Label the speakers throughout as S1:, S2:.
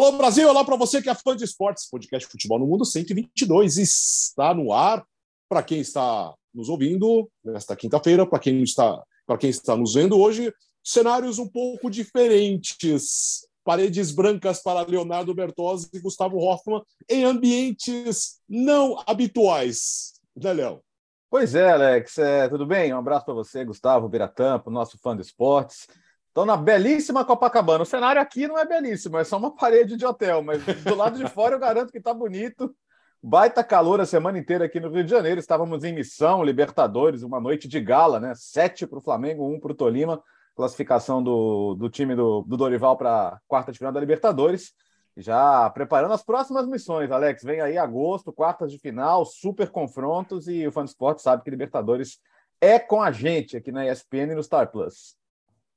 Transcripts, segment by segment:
S1: Alô Brasil, olá para você que é fã de esportes, podcast Futebol no Mundo 122 está no ar. Para quem está nos ouvindo nesta quinta-feira, para quem está, para quem está nos vendo hoje, cenários um pouco diferentes. Paredes brancas para Leonardo Bertozzi e Gustavo Hoffman em ambientes não habituais. Né, Léo?
S2: Pois é, Alex. É, tudo bem? Um abraço para você, Gustavo Biratampo, nosso fã de esportes. Estão na belíssima Copacabana. O cenário aqui não é belíssimo, é só uma parede de hotel, mas do lado de fora eu garanto que está bonito. Baita calor a semana inteira aqui no Rio de Janeiro. Estávamos em missão, Libertadores, uma noite de gala, né? Sete para o Flamengo, um para o Tolima. Classificação do, do time do, do Dorival para quarta de final da Libertadores. Já preparando as próximas missões, Alex. Vem aí agosto, quartas de final, super confrontos e o Fã Esporte sabe que Libertadores é com a gente aqui na ESPN e no Star Plus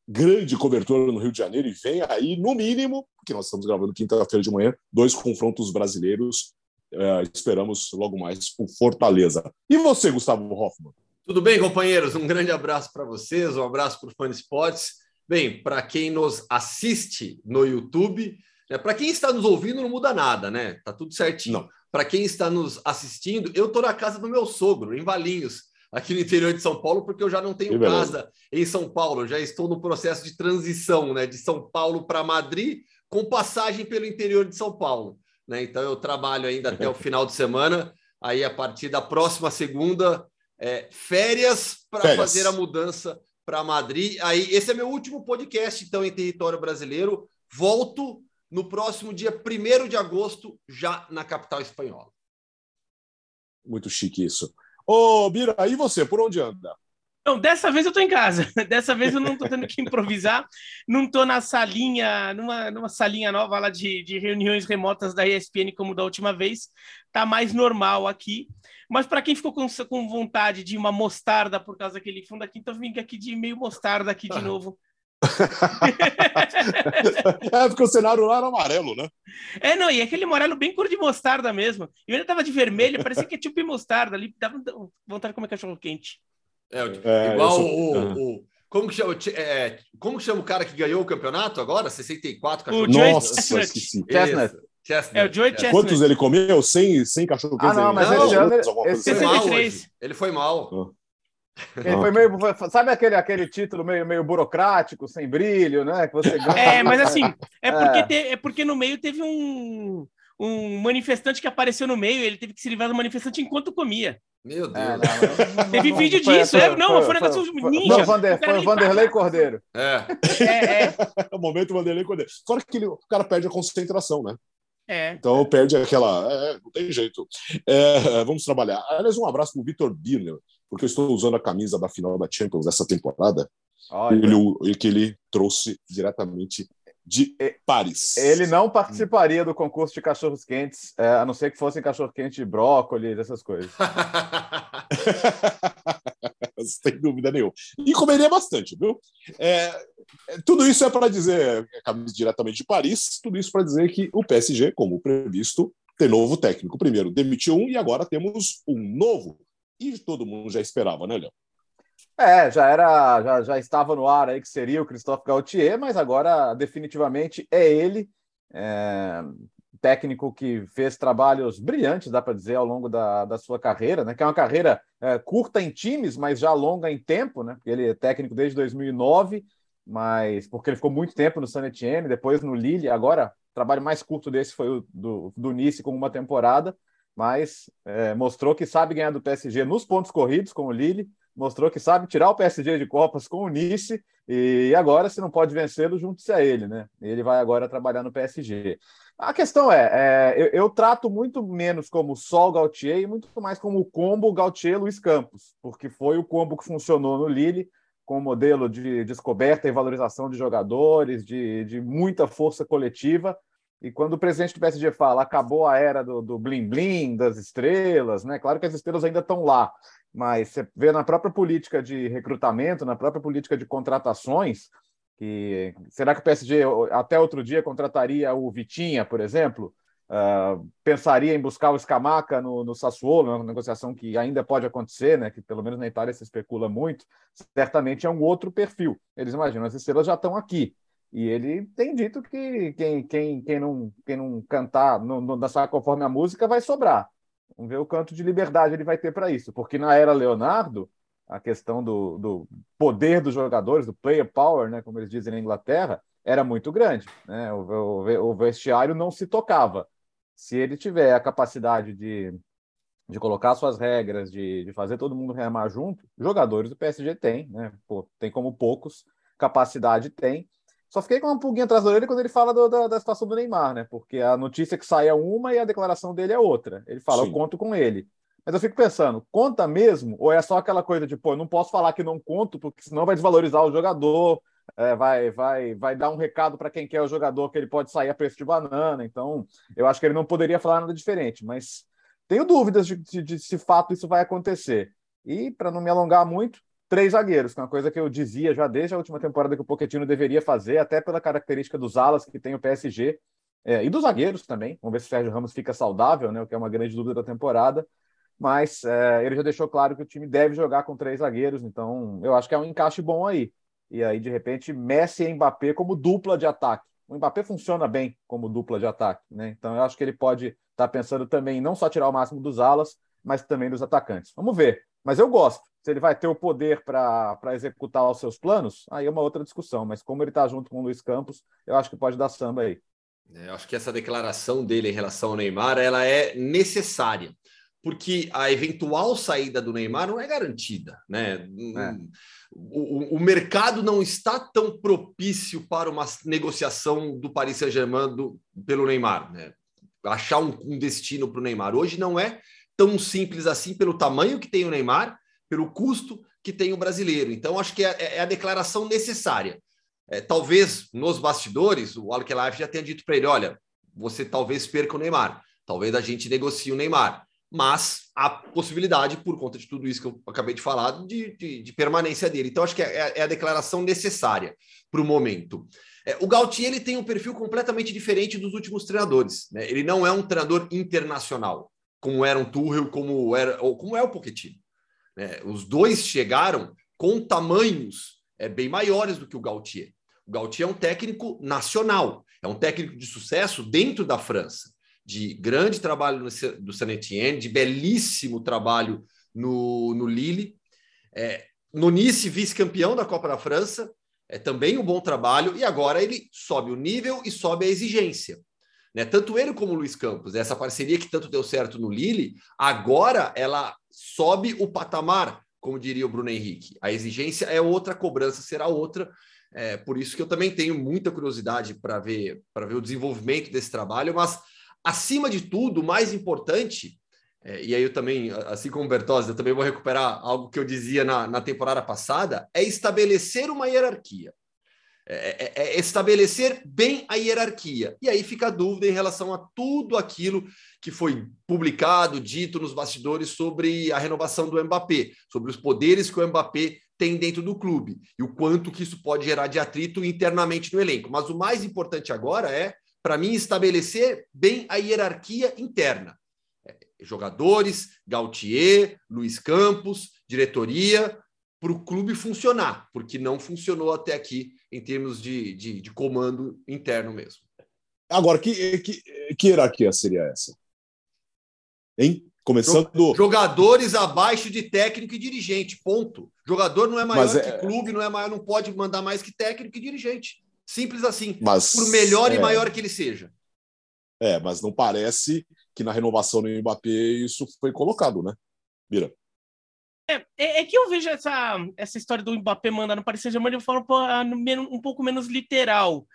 S1: grande cobertura no Rio de Janeiro e vem aí, no mínimo, porque nós estamos gravando quinta-feira de manhã, dois confrontos brasileiros. É, esperamos logo mais o Fortaleza. E você, Gustavo Hoffman?
S3: Tudo bem, companheiros? Um grande abraço para vocês, um abraço para o Fã Esportes. Bem, para quem nos assiste no YouTube, né, para quem está nos ouvindo, não muda nada, né? Tá tudo certinho. Para quem está nos assistindo, eu estou na casa do meu sogro, em Valinhos aqui no interior de São Paulo, porque eu já não tenho casa em São Paulo, já estou no processo de transição, né, de São Paulo para Madrid, com passagem pelo interior de São Paulo, né? Então eu trabalho ainda até o final de semana, aí a partir da próxima segunda, é, férias para fazer a mudança para Madrid. Aí esse é meu último podcast então em território brasileiro. Volto no próximo dia 1 de agosto, já na capital espanhola.
S1: Muito chique isso. Ô, Bira, e você, por onde anda?
S4: Não, dessa vez eu estou em casa. Dessa vez eu não estou tendo que improvisar. Não estou na salinha, numa, numa salinha nova lá de, de reuniões remotas da ESPN como da última vez. Tá mais normal aqui. Mas para quem ficou com, com vontade de uma mostarda por causa daquele fundo aqui, então vim aqui de meio mostarda aqui de novo
S1: é, porque o cenário lá era amarelo, né?
S4: É, não, e aquele amarelo bem cor de mostarda mesmo. E ainda tava de vermelho, parecia que é tipo mostarda ali, dava vontade de comer cachorro quente.
S3: É, é igual sou... o, o, Como que, chama, é, como que chama o cara que ganhou o campeonato agora? 64
S4: cachorro quente. Nossa, Chestnut. esqueci.
S3: Chestnut.
S4: Chestnut. É, o Joey Chestnut.
S1: Quantos ele comeu? 100, 100 cachorro quente?
S3: Ah, não, mas não, ele, esse, foi mal Ele foi mal. Ah.
S2: Ele foi meio. Sabe aquele, aquele título meio, meio burocrático, sem brilho, né? Que você
S4: ganha. É, mas assim, é porque, é. Te, é porque no meio teve um, um manifestante que apareceu no meio, ele teve que se livrar do manifestante enquanto comia.
S3: Meu Deus. É,
S4: não, não, teve não, vídeo disso, foi, é, não, foi, foi um negócio
S2: foi, ninja. Não, Vander, foi o Vanderlei Cordeiro.
S3: É.
S1: É, é. é o momento Vanderlei Cordeiro. Fora que ele, o cara perde a concentração, né?
S4: É.
S1: Então perde aquela. É, não tem jeito. É, vamos trabalhar. Aliás, um abraço para o Vitor Birner, porque eu estou usando a camisa da final da Champions dessa temporada. Ele, que ele trouxe diretamente de Paris.
S2: Ele não participaria do concurso de cachorros quentes, é, a não ser que fossem cachorro quente de brócolis, essas coisas.
S1: Sem dúvida nenhuma. E comeria bastante, viu? É, é tudo isso é para dizer, camisa diretamente de Paris, tudo isso para dizer que o PSG, como previsto, tem novo técnico. Primeiro demitiu um e agora temos um novo. E todo mundo já esperava, né, Léo?
S2: É, já era, já, já estava no ar aí que seria o Christophe Gaultier, mas agora definitivamente é ele, é, técnico que fez trabalhos brilhantes, dá para dizer, ao longo da, da sua carreira, né? Que é uma carreira é, curta em times, mas já longa em tempo, né? Porque ele é técnico desde 2009, mas porque ele ficou muito tempo no San Etienne, depois no Lille, agora o trabalho mais curto desse foi o do, do Nice com uma temporada, mas é, mostrou que sabe ganhar do PSG nos pontos corridos com o Lille mostrou que sabe tirar o PSG de Copas com o Nice e agora, se não pode vencê-lo, junte-se a ele, né? Ele vai agora trabalhar no PSG. A questão é, é eu, eu, trato muito menos como só o Gautier e muito mais como o combo Gautier-Luiz Campos, porque foi o combo que funcionou no Lille, com o modelo de descoberta e valorização de jogadores, de, de muita força coletiva, e quando o presidente do PSG fala acabou a era do, do blim blim, das estrelas, né? Claro que as estrelas ainda estão lá, mas você vê na própria política de recrutamento, na própria política de contratações, que será que o PSG até outro dia contrataria o Vitinha, por exemplo? Uh, pensaria em buscar o Scamaca no, no Sassuolo, uma negociação que ainda pode acontecer, né? Que pelo menos na Itália se especula muito. Certamente é um outro perfil. Eles imaginam, as estrelas já estão aqui. E ele tem dito que quem, quem, quem, não, quem não cantar, não, não dançar conforme a música, vai sobrar. Vamos ver o quanto de liberdade ele vai ter para isso. Porque na era Leonardo, a questão do, do, poder dos jogadores, do player power, né, como eles dizem na Inglaterra, era muito grande. Né? O, o, o vestiário não se tocava. Se ele tiver a capacidade de, de colocar suas regras, de, de fazer todo mundo remar junto, jogadores do PSG tem, né? Pô, tem como poucos, capacidade tem. Só fiquei com uma pulguinha atrás da orelha quando ele fala do, da, da situação do Neymar, né? Porque a notícia que sai é uma e a declaração dele é outra. Ele fala, Sim. eu conto com ele. Mas eu fico pensando, conta mesmo? Ou é só aquela coisa de, pô, não posso falar que não conto, porque senão vai desvalorizar o jogador, é, vai, vai, vai dar um recado para quem quer o jogador que ele pode sair a preço de banana. Então, eu acho que ele não poderia falar nada diferente. Mas tenho dúvidas de, de, de se fato isso vai acontecer. E, para não me alongar muito, três zagueiros, que é uma coisa que eu dizia já desde a última temporada que o Pochettino deveria fazer, até pela característica dos alas que tem o PSG. É, e dos zagueiros também. Vamos ver se o Sérgio Ramos fica saudável, né? O que é uma grande dúvida da temporada mas é, ele já deixou claro que o time deve jogar com três zagueiros, então eu acho que é um encaixe bom aí. E aí, de repente, Messi e Mbappé como dupla de ataque. O Mbappé funciona bem como dupla de ataque, né? Então eu acho que ele pode estar tá pensando também não só tirar o máximo dos alas, mas também dos atacantes. Vamos ver. Mas eu gosto. Se ele vai ter o poder para executar os seus planos, aí é uma outra discussão. Mas como ele está junto com o Luiz Campos, eu acho que pode dar samba aí.
S3: É, eu acho que essa declaração dele em relação ao Neymar ela é necessária porque a eventual saída do Neymar não é garantida, né? É. O, o, mercado não está tão propício para uma negociação do Paris Saint-Germain pelo Neymar, né? Achar um, um destino para o Neymar hoje não é tão simples assim pelo tamanho que tem o Neymar, pelo custo que tem o brasileiro. Então acho que é, é a declaração necessária. É, talvez nos bastidores o Al já tenha dito para ele, olha, você talvez perca o Neymar, talvez a gente negocie o Neymar mas a possibilidade, por conta de tudo isso que eu acabei de falar, de, de, de permanência dele. Então, acho que é, é a declaração necessária para o momento. É, o Gautier ele tem um perfil completamente diferente dos últimos treinadores. Né? Ele não é um treinador internacional, como era um Tuchel, como, era, ou como é o Pochettino. Né? Os dois chegaram com tamanhos é, bem maiores do que o Gautier. O Gautier é um técnico nacional, é um técnico de sucesso dentro da França de grande trabalho do Saint de belíssimo trabalho no, no Lille. É, no Nice, vice-campeão da Copa da França, é também um bom trabalho, e agora ele sobe o nível e sobe a exigência. Né? Tanto ele como o Luiz Campos, essa parceria que tanto deu certo no Lille, agora ela sobe o patamar, como diria o Bruno Henrique. A exigência é outra, a cobrança será outra. É, por isso que eu também tenho muita curiosidade para ver, para ver o desenvolvimento desse trabalho, mas Acima de tudo, o mais importante, é, e aí eu também, assim como Bertozzi, eu também vou recuperar algo que eu dizia na, na temporada passada, é estabelecer uma hierarquia. É, é, é, estabelecer bem a hierarquia. E aí fica a dúvida em relação a tudo aquilo que foi publicado, dito nos bastidores sobre a renovação do Mbappé, sobre os poderes que o Mbappé tem dentro do clube e o quanto que isso pode gerar de atrito internamente no elenco. Mas o mais importante agora é para mim, estabelecer bem a hierarquia interna. É, jogadores, Gautier, Luiz Campos, diretoria, para o clube funcionar, porque não funcionou até aqui em termos de, de, de comando interno mesmo.
S1: Agora, que, que, que hierarquia seria essa? Hein? Começando.
S3: Jogadores abaixo de técnico e dirigente, ponto. Jogador não é maior é... que clube, não é maior, não pode mandar mais que técnico e dirigente. Simples assim. Mas, por melhor é... e maior que ele seja.
S1: É, mas não parece que na renovação do Mbappé isso foi colocado, né? Mira.
S4: É, é, é, que eu vejo essa, essa história do Mbappé mandar no Paris Saint-Germain de forma um pouco menos literal.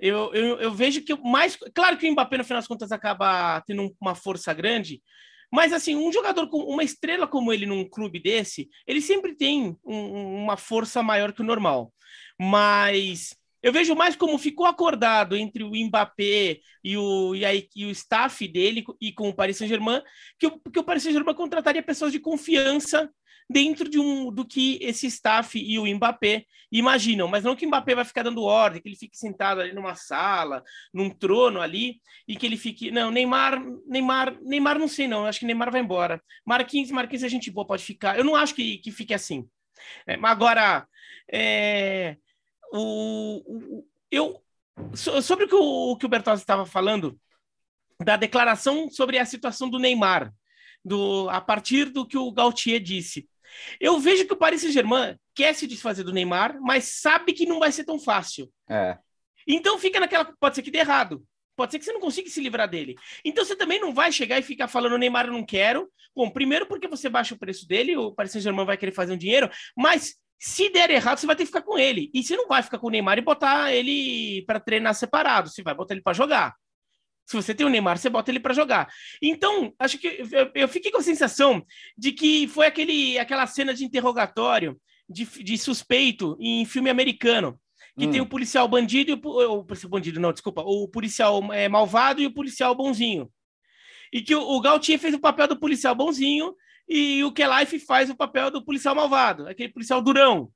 S4: Eu, eu, eu, vejo que mais. Claro que o Mbappé, no final das contas, acaba tendo uma força grande, mas assim, um jogador com uma estrela como ele num clube desse, ele sempre tem um, uma força maior que o normal. Mas eu vejo mais como ficou acordado entre o Mbappé e o, e, a, e o staff dele e com o Paris Saint-Germain, que, o, que o Paris Saint-Germain contrataria pessoas de confiança dentro de um do que esse staff e o Mbappé imaginam, mas não que o Mbappé vai ficar dando ordem, que ele fique sentado ali numa sala, num trono ali e que ele fique, não, Neymar, Neymar, Neymar não sei não, acho que Neymar vai embora. Marquinhos, Marquinhos a gente boa, pode ficar. Eu não acho que, que fique assim. É, agora, é, o, o, eu, sobre o que o, o, que o Bertozzi estava falando, da declaração sobre a situação do Neymar, do, a partir do que o Gautier disse. Eu vejo que o Paris Saint-Germain quer se desfazer do Neymar, mas sabe que não vai ser tão fácil.
S2: É.
S4: Então fica naquela. Pode ser que dê errado. Pode ser que você não consiga se livrar dele. Então você também não vai chegar e ficar falando Neymar eu não quero. Bom, primeiro porque você baixa o preço dele, o Paris Saint-Germain vai querer fazer um dinheiro, mas se der errado, você vai ter que ficar com ele. E você não vai ficar com o Neymar e botar ele para treinar separado, você vai botar ele para jogar. Se você tem o Neymar, você bota ele para jogar. Então, acho que eu, eu, fiquei com a sensação de que foi aquele, aquela cena de interrogatório de, de suspeito em filme americano que hum. tem o policial bandido e o, o policial bandido, não, desculpa, o policial é, malvado e o policial bonzinho. E que o, o Gautier fez o papel do policial bonzinho e o Kelife faz o papel do policial malvado, aquele policial durão.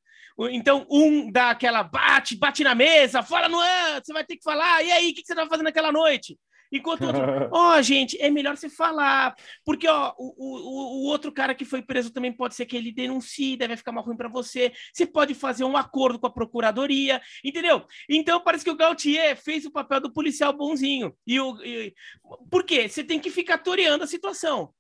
S4: Então, um dá aquela bate, bate na mesa, fala no ano, você vai ter que falar, e aí, o que você estava fazendo naquela noite? Enquanto o outro, ó, oh, gente, é melhor você falar, porque ó, o, o, o outro cara que foi preso também pode ser que ele denuncie, deve ficar mal ruim para você. Você pode fazer um acordo com a procuradoria, entendeu? Então parece que o Gautier fez o papel do policial bonzinho. E o, e, por quê? Você tem que ficar toreando a situação.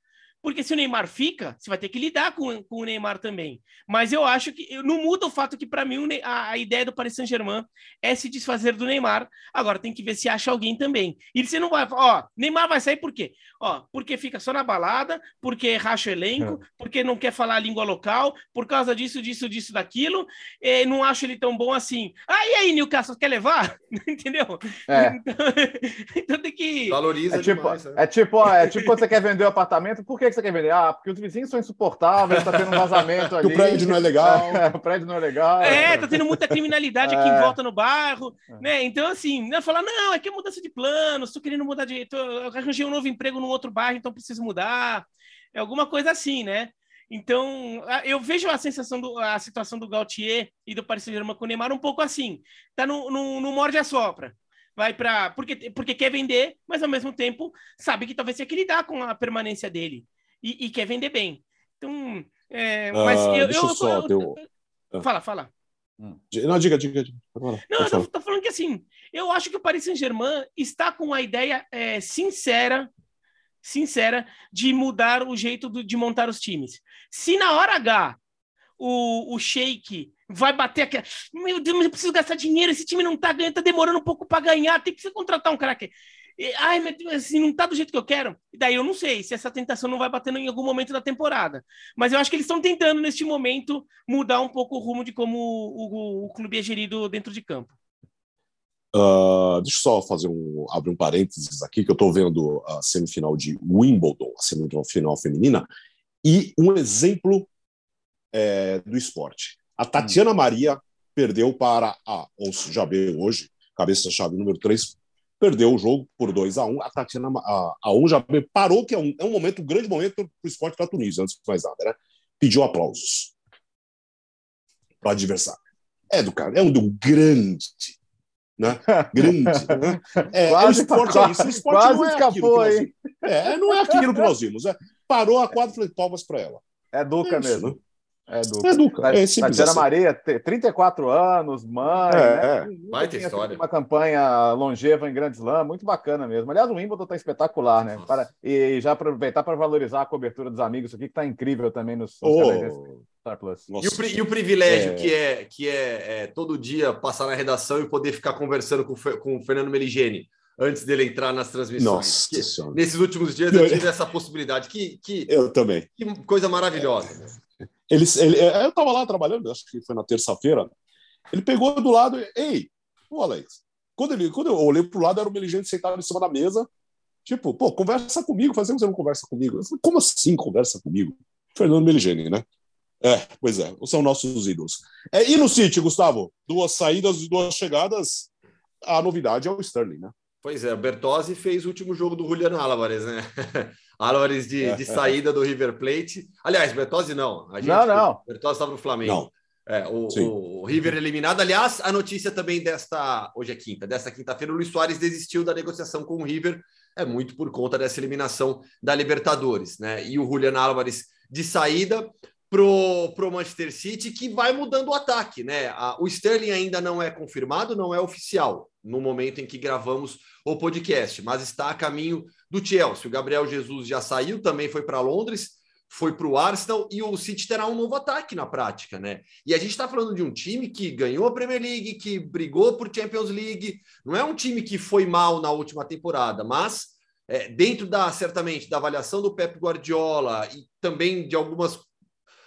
S4: Porque se o Neymar fica, você vai ter que lidar com, com o Neymar também. Mas eu acho que não muda o fato que, para mim, a, a, ideia do Paris Saint-Germain é se desfazer do Neymar. Agora tem que ver se acha alguém também. E você não vai. Ó, Neymar vai sair por quê? Ó, porque fica só na balada, porque racha o elenco, é. porque não quer falar a língua local, por causa disso, disso, disso, daquilo. E não acho ele tão bom assim. Ah, e aí, Newcastle, quer levar? Entendeu?
S2: É.
S4: Então, então, tem que.
S3: Valoriza
S2: é tipo, demais, né? é tipo, é tipo quando você quer vender o um apartamento, por que que você quer vender? Ah, porque os vizinhos são insuportáveis, tá tendo um vazamento ali.
S1: o prédio não é legal.
S2: É, o prédio não é legal.
S4: É, tá tendo muita criminalidade aqui em é. volta no bairro, é. né? Então, assim, não falar, não, é que é mudança de planos, tô querendo mudar de. Tô, eu arranjei um novo emprego num outro bairro, então preciso mudar. É alguma coisa assim, né? Então, eu vejo a sensação do, a situação do Gautier e do Paris Saint-Germain com o Neymar um pouco assim. Tá no, no, no morde a sopra vai para porque porque quer vender, mas ao mesmo tempo sabe que talvez tenha que lidar com a permanência dele e, e quer vender bem. Então, é, mas
S1: ah,
S4: eu,
S1: deixa eu, só eu,
S4: eu, Fala, fala.
S1: Hum. Não, diga, diga. diga.
S4: Não, eu tô, falando que assim, eu acho que o Paris Saint-Germain está com a ideia é, sincera, sincera, de mudar o jeito do, de montar os times. Se na hora H o, o Sheik vai bater aqui, meu Deus, mas eu preciso gastar dinheiro, esse time não tá ganhando, tá demorando um pouco para ganhar, tem que contratar um cara aqui. Ai, mas assim, não tá do jeito que eu quero. E daí eu não sei se essa tentação não vai batendo em algum momento da temporada. Mas eu acho que eles estão tentando, neste momento, mudar um pouco o rumo de como o, o, o clube é gerido dentro de campo.
S1: Uh, deixa eu só fazer um abrir um parênteses aqui que eu estou vendo a semifinal de Wimbledon, a semifinal feminina, e um exemplo é, do esporte. A Tatiana hum. Maria perdeu para a Ons Jabeur hoje, cabeça-chave número 3, perdeu o jogo por 2 a 1 um. A Tatiana a, a já parou, que é um, é um momento, um grande momento para o esporte da Tunísia, antes de mais nada, né? Pediu aplausos para o adversário. É do cara, é um do grande. Né? Grande. Né? É, quase, o esporte quase, é isso. O esporte quase não é escapou, aquilo é, não é aquilo que nós vimos. É, parou a quadra e falei, palmas para ela.
S2: É Duca é mesmo. Né?
S1: É Duca. É Duca. É
S2: Tatiana assim. Maria, 34 anos, mãe. É,
S3: né? Vai ter história.
S2: Uma campanha longeva em Grande Slam, muito bacana mesmo. Aliás, o Wimbledon está espetacular, né? Para, e já aproveitar para valorizar a cobertura dos amigos aqui, que está incrível também nos,
S1: oh.
S3: Star Plus. E o, e o, privilégio é... que, é, que é, é, todo dia passar na redação e poder ficar conversando com, com o Fernando Meligeni antes dele entrar nas transmissões.
S1: Nossa,
S3: nesses últimos dias eu tive essa possibilidade. Que, que,
S1: eu também.
S3: Que coisa maravilhosa.
S1: Eles, ele, é, eu estava lá trabalhando, acho que foi na terça-feira. Ele pegou do lado, ei, o Alex. Quando, ele, quando eu olhei para o lado, era o Meligente sentado em cima da mesa. Tipo, pô, conversa comigo, faz tempo que você não conversa comigo. Eu falei, como assim conversa comigo? Fernando Meligeni, né? É, pois é, são nossos ídolos. É, e no City, Gustavo? Duas saídas e duas chegadas. A novidade é o Sterling, né?
S3: Pois é, o Bertozzi fez o último jogo do Juliano Álvares, né? Álvares de, de saída do River Plate. Aliás, Bertozzi não.
S2: A gente, não, não.
S3: Bertozzi estava no Flamengo. Não. É, o, o, River eliminado. Aliás, a notícia também desta. Hoje é quinta, desta quinta-feira, o Luiz Soares desistiu da negociação com o River. É muito por conta dessa eliminação da Libertadores, né? E o Juliano Álvares de saída. pro, pro Manchester City, que vai mudando o ataque, né? A, o Sterling ainda não é confirmado, não é oficial no momento em que gravamos o podcast, mas está a caminho do Chelsea. O Gabriel Jesus já saiu, também foi para Londres, foi para o Arsenal e o City terá um novo ataque na prática, né? E a gente está falando de um time que ganhou a Premier League, que brigou por Champions League, não é um time que foi mal na última temporada, mas é, dentro da certamente da avaliação do Pep Guardiola e também de algumas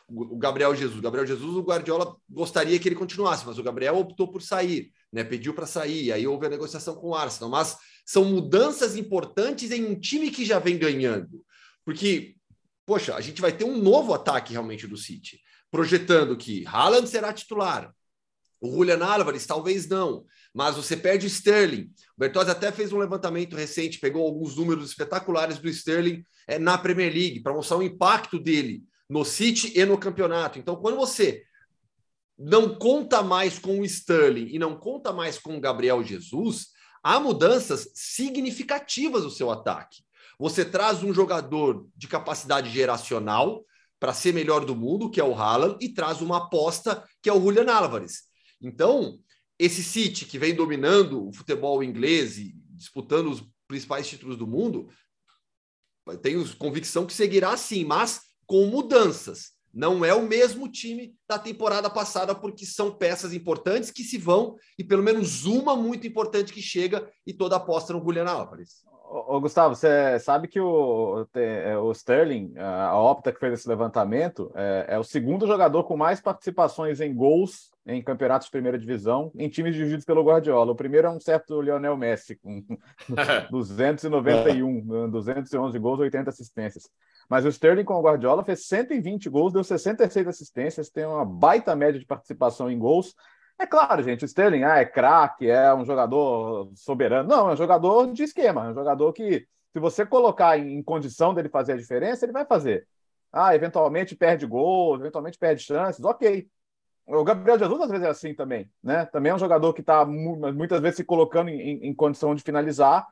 S3: o Gabriel Jesus. Gabriel Jesus, o Guardiola gostaria que ele continuasse, mas o Gabriel optou por sair, né? Pediu para sair, aí houve a negociação com o Arsenal. Mas são mudanças importantes em um time que já vem ganhando. Porque, poxa, a gente vai ter um novo ataque realmente do City, projetando que Haaland será titular. O Julian Álvares talvez não, mas você perde o Sterling. O Bertozzi até fez um levantamento recente, pegou alguns números espetaculares do Sterling é, na Premier League para mostrar o impacto dele no City e no campeonato. Então, quando você não conta mais com o Sterling e não conta mais com o Gabriel Jesus, há mudanças significativas no seu ataque. Você traz um jogador de capacidade geracional para ser melhor do mundo, que é o Haaland, e traz uma aposta, que é o Julian Álvares. Então, esse City que vem dominando o futebol inglês e disputando os principais títulos do mundo, tenho convicção que seguirá assim, mas com mudanças. Não é o mesmo time da temporada passada, porque são peças importantes que se vão e pelo menos uma muito importante que chega e toda aposta no Julian Álvares.
S2: Ô, Gustavo, você sabe que o, é, o Sterling, a Opta que fez esse levantamento, é, é, o segundo jogador com mais participações em gols em campeonatos de primeira divisão em times dirigidos pelo Guardiola. O primeiro é um certo Lionel Messi, com 291, 211 gols, 80 assistências. Mas o Sterling com o Guardiola fez 120 gols, deu 66 assistências, tem uma baita média de participação em gols. É claro, gente, o Sterling ah, é craque, é um jogador soberano. Não, é um jogador de esquema, é um jogador que, se você colocar em, condição dele fazer a diferença, ele vai fazer. Ah, eventualmente perde gols, eventualmente perde chances, ok. O Gabriel Jesus às vezes é assim também, né? Também é um jogador que está muitas vezes se colocando em, em, condição de finalizar,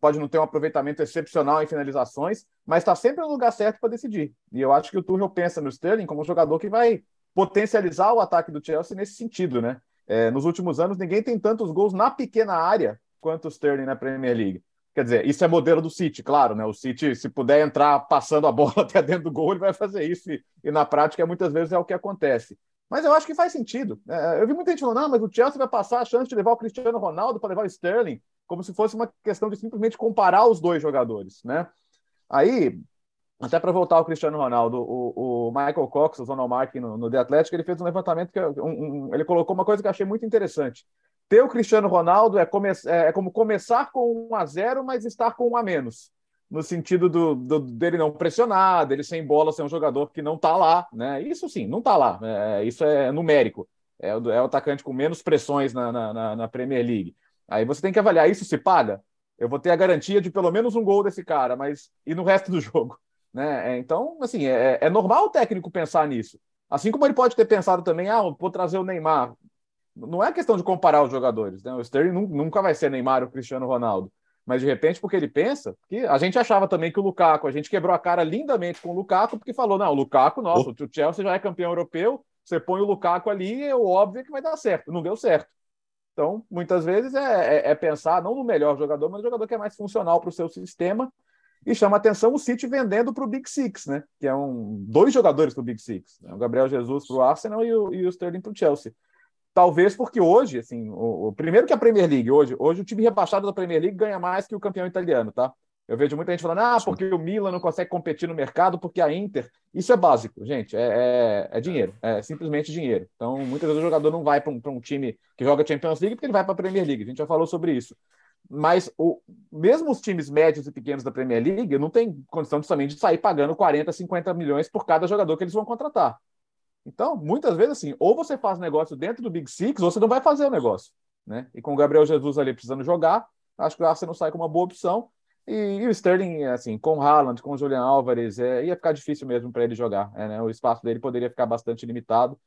S2: pode não ter um aproveitamento excepcional em finalizações, mas está sempre no lugar certo para decidir. E eu acho que o Tuchel pensa no Sterling como um jogador que vai potencializar o ataque do Chelsea nesse sentido, né? É, nos últimos anos, ninguém tem tantos gols na pequena área quanto o Sterling na Premier League. Quer dizer, isso é modelo do City, claro, né? O City, se puder entrar passando a bola até dentro do gol, ele vai fazer isso. E, e na prática, muitas vezes é o que acontece. Mas eu acho que faz sentido. É, eu vi muita gente falando, não, mas o Chelsea vai passar a chance de levar o Cristiano Ronaldo para levar o Sterling, como se fosse uma questão de simplesmente comparar os dois jogadores, né? Aí, até para voltar ao Cristiano Ronaldo, o, o Michael Cox, o Zonal Mark no, no The Athletic, ele fez um levantamento que um, um, ele colocou uma coisa que eu achei muito interessante. Ter o Cristiano Ronaldo é, come, é, é como começar com um a zero, mas estar com um a menos no sentido do, do, dele não pressionar, dele sem bola ser um jogador que não está lá, né? Isso sim, não está lá. É, isso é numérico. É, é, o atacante com menos pressões na, na, na, Premier League. Aí você tem que avaliar isso se paga. Eu vou ter a garantia de pelo menos um gol desse cara, mas e no resto do jogo, né? É, então, assim, é, é normal o técnico pensar nisso. Assim como ele pode ter pensado também, ah, vou trazer o Neymar. Não é questão de comparar os jogadores, né? O Sterling nunca vai ser Neymar ou Cristiano Ronaldo mas de repente porque ele pensa que a gente achava também que o Lukaku, a gente quebrou a cara lindamente com o Lukaku porque falou, não, o Lukaku, nossa, oh. o Chelsea já é campeão europeu, você põe o Lukaku ali, é óbvio que vai dar certo, não deu certo. Então, muitas vezes é, é, é pensar não no melhor jogador, mas no jogador que é mais funcional para o seu sistema e chama atenção o City vendendo para o Big Six, né? Que é um dois jogadores para o Big Six, né? o Gabriel Jesus para o Arsenal e o, e o Sterling para o Chelsea. Talvez porque hoje, assim, o, o, primeiro que a Premier League, hoje, hoje o time rebaixado da Premier League ganha mais que o campeão italiano, tá? Eu vejo muita gente falando, ah, porque o Milan não consegue competir no mercado, porque a Inter. Isso é básico, gente. É, é, é dinheiro. É simplesmente dinheiro. Então, muitas vezes o jogador não vai para um, um, time que joga Champions League porque ele vai para a Premier League. A gente já falou sobre isso. Mas o, mesmo os times médios e pequenos da Premier League não tem condição somente de sair pagando 40, 50 milhões por cada jogador que eles vão contratar. Então, muitas vezes, assim, ou você faz negócio dentro do Big Six, ou você não vai fazer o negócio. Né? E com o Gabriel Jesus ali precisando jogar, acho que o Arsenal sai com uma boa opção. E, e o Sterling, assim, com o Haaland, com o Julian Álvares, é, ia ficar difícil mesmo para ele jogar. É, né? O espaço dele poderia ficar bastante limitado.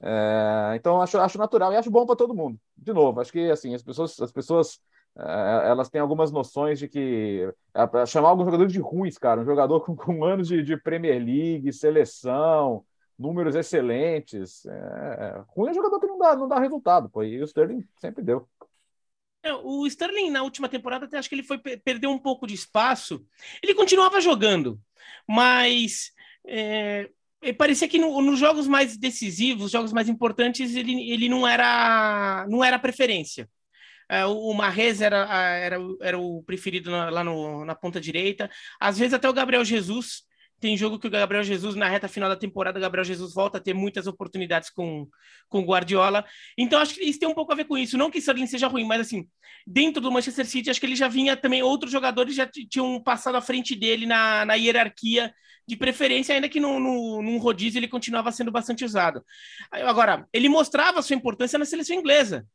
S2: É, então, acho, acho natural e acho bom para todo mundo. De novo, acho que assim, as pessoas, as pessoas é, elas têm algumas noções de que é, chamar alguns jogadores de ruins, cara, um jogador com, com anos de, de Premier League, seleção, números excelentes. É, é, ruim é jogador que não dá, não dá resultado, pô, e o Sterling sempre deu.
S4: É, o Sterling, na última temporada, até acho que ele foi perdeu um pouco de espaço. Ele continuava jogando, mas é, parecia que no, nos jogos mais decisivos, jogos mais importantes, ele, ele não era não era preferência. É, o Marrez era, era, era o preferido na, lá no, na ponta direita. Às vezes até o Gabriel Jesus tem jogo que o Gabriel Jesus, na reta final da temporada, o Gabriel Jesus volta a ter muitas oportunidades com o Guardiola. Então, acho que isso tem um pouco a ver com isso. Não que Sterling seja ruim, mas assim, dentro do Manchester City, acho que ele já vinha também, outros jogadores já tinham passado à frente dele na, na hierarquia de preferência, ainda que no, no, num rodízio ele continuava sendo bastante usado. Agora, ele mostrava sua importância na seleção inglesa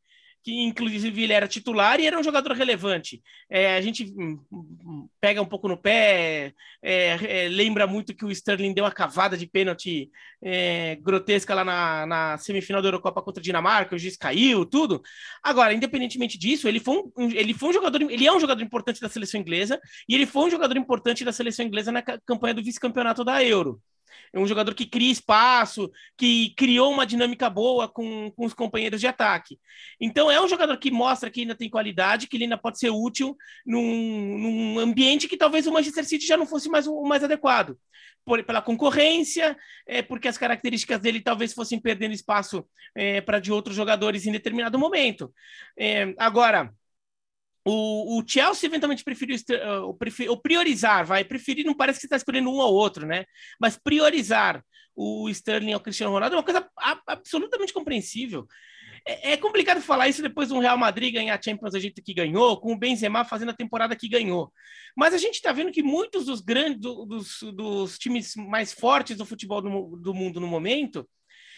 S4: que inclusive ele era titular e era um jogador relevante. É, a gente hum, hum, pega um pouco no pé, é, é, lembra muito que o Sterling deu uma cavada de pênalti é, grotesca lá na, na, semifinal da Eurocopa contra a Dinamarca, o juiz caiu, tudo. Agora, independentemente disso, ele foi, um, ele foi um jogador, ele é um jogador importante da seleção inglesa e ele foi um jogador importante da seleção inglesa na campanha do vice-campeonato da Euro é um jogador que cria espaço, que criou uma dinâmica boa com, com os companheiros de ataque. Então, é um jogador que mostra que ainda tem qualidade, que ele ainda pode ser útil num, num ambiente que talvez o Manchester City já não fosse mais o mais adequado. Por, pela concorrência, é, porque as características dele talvez fossem perdendo espaço é, para de outros jogadores em determinado momento. É, agora, o, o, Chelsea eventualmente preferiu uh, priorizar, vai preferir, não parece que está escolhendo um ou outro, né? Mas priorizar o Sterling ao Cristiano Ronaldo é uma coisa absolutamente compreensível. É, é, complicado falar isso depois do Real Madrid ganhar a Champions do jeito que ganhou, com o Benzema fazendo a temporada que ganhou. Mas a gente está vendo que muitos dos grandes, dos, dos, times mais fortes do futebol do, do mundo no momento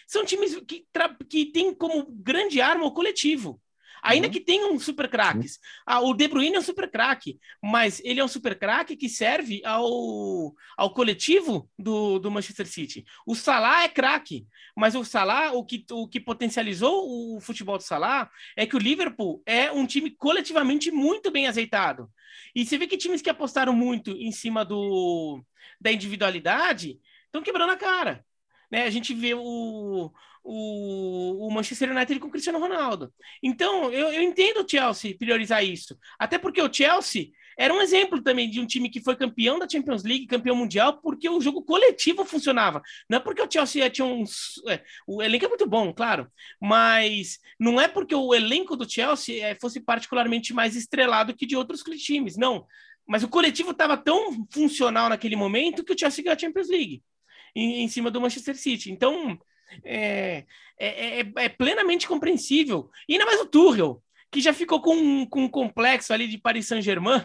S4: são times que, que têm como grande arma o coletivo. Ainda uhum. que tenha um super craques. Ah, o De Bruyne é um super craque, mas ele é um super craque que serve ao, ao coletivo do, do Manchester City. O Salah é craque, mas o Salah, o que, o que potencializou o futebol do Salah é que o Liverpool é um time coletivamente muito bem azeitado. E você vê que times que apostaram muito em cima do, da individualidade estão quebrando a cara. Né? A gente vê o, o, o Manchester United com o Cristiano Ronaldo. Então, eu, eu entendo o Chelsea priorizar isso. Até porque o Chelsea era um exemplo também de um time que foi campeão da Champions League, campeão mundial, porque o jogo coletivo funcionava. Não é porque o Chelsea tinha um. É, o elenco é muito bom, claro, mas não é porque o elenco do Chelsea é, fosse particularmente mais estrelado que de outros times, não. Mas o coletivo estava tão funcional naquele momento que o Chelsea ganhou a Champions League em, em cima do Manchester City. Então, é, é, é, é plenamente compreensível. E ainda mais o Tuchel, que já ficou com, com um complexo ali de Paris Saint-Germain,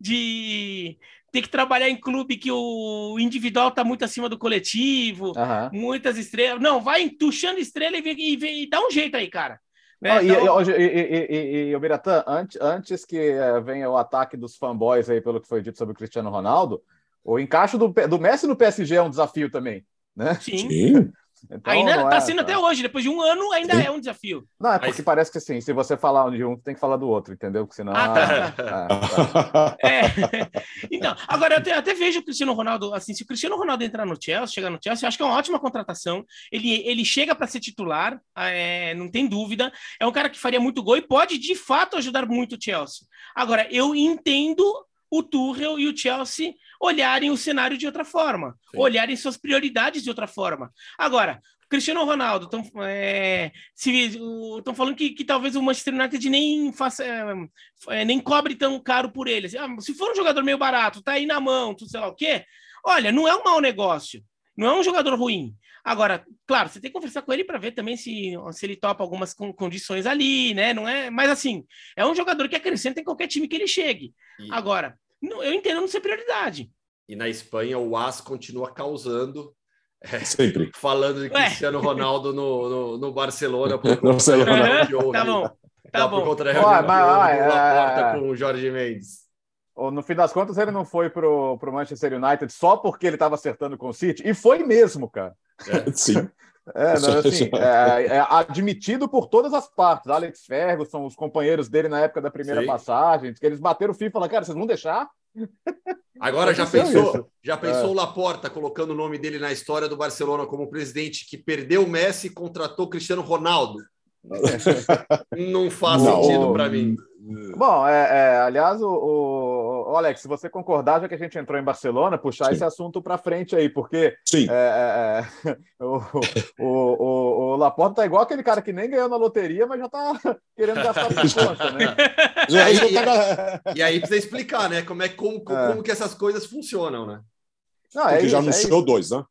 S4: de ter que trabalhar em clube que o individual está muito acima do coletivo, uhum. muitas estrelas. Não, vai entuchando estrela e, e, e, dá um jeito aí, cara.
S2: Né? Oh, então... e, e, e, o Biratã, antes, antes que eh, venha o ataque dos fanboys aí pelo que foi dito sobre o Cristiano Ronaldo, o encaixe do, do Messi no PSG é um desafio também, né?
S4: Sim. Sim. Então, ainda está é, sendo tá. até hoje, depois de um ano, ainda Sim. é um desafio.
S2: Não, é porque Mas... parece que assim, se você falar de um, tem que falar do outro, entendeu? Porque senão. Ah,
S4: tá. é, é. Então, agora eu até, até, vejo o Cristiano Ronaldo, assim, se o Cristiano Ronaldo entrar no Chelsea, chegar no Chelsea, eu acho que é uma ótima contratação. Ele, ele chega para ser titular, é, não tem dúvida. É um cara que faria muito gol e pode, de fato, ajudar muito o Chelsea. Agora, eu entendo o Tuchel e o Chelsea olharem o cenário de outra forma, Sim. olharem suas prioridades de outra forma. Agora, Cristiano Ronaldo, estão é, falando que, que, talvez o Manchester United nem faça, é, é, nem cobre tão caro por ele. Ah, se for um jogador meio barato, tá aí na mão, tu sei lá o quê. Olha, não é um mau negócio, não é um jogador ruim. Agora, claro, você tem que conversar com ele para ver também se, se ele topa algumas condições ali, né? Não é, mas assim, é um jogador que acrescenta em qualquer time que ele chegue. E... Agora, eu entendo não ser prioridade.
S3: E na Espanha, o AS continua causando.
S1: É, Sempre.
S3: Falando de Cristiano Ronaldo no, no, no Barcelona.
S1: Por Barcelona.
S4: Uhum, tá bom. Tá bom.
S3: Por conta da reunião mas, é, Laporta é, com o Jorge Mendes.
S2: No fim das contas, ele não foi pro, pro Manchester United só porque ele estava acertando com o City. E foi mesmo, cara.
S1: É. Sim.
S2: É, não, assim, é, é, admitido por todas as partes. Alex Ferguson, os companheiros dele na época da primeira Sim. passagem, que eles bateram o fio e falaram, cara, vocês vão deixar?
S3: Agora já pensou, já pensou é. o Laporta colocando o nome dele na história do Barcelona como presidente que perdeu o Messi e contratou Cristiano Ronaldo? Não faz Não, sentido para mim.
S2: Bom, é, é aliás, o, o, o, Alex, se você concordar, já que a gente entrou em Barcelona, puxar Sim. esse assunto para frente aí, porque
S1: Sim.
S2: É, é, é o, o, o, Laporta tá igual aquele cara que nem ganhou na loteria, mas já tá querendo gastar por conta, né?
S3: E aí, e, e, aí precisa explicar, né? Como é como, como que essas coisas funcionam, né?
S1: Não, porque já anunciou dois, né?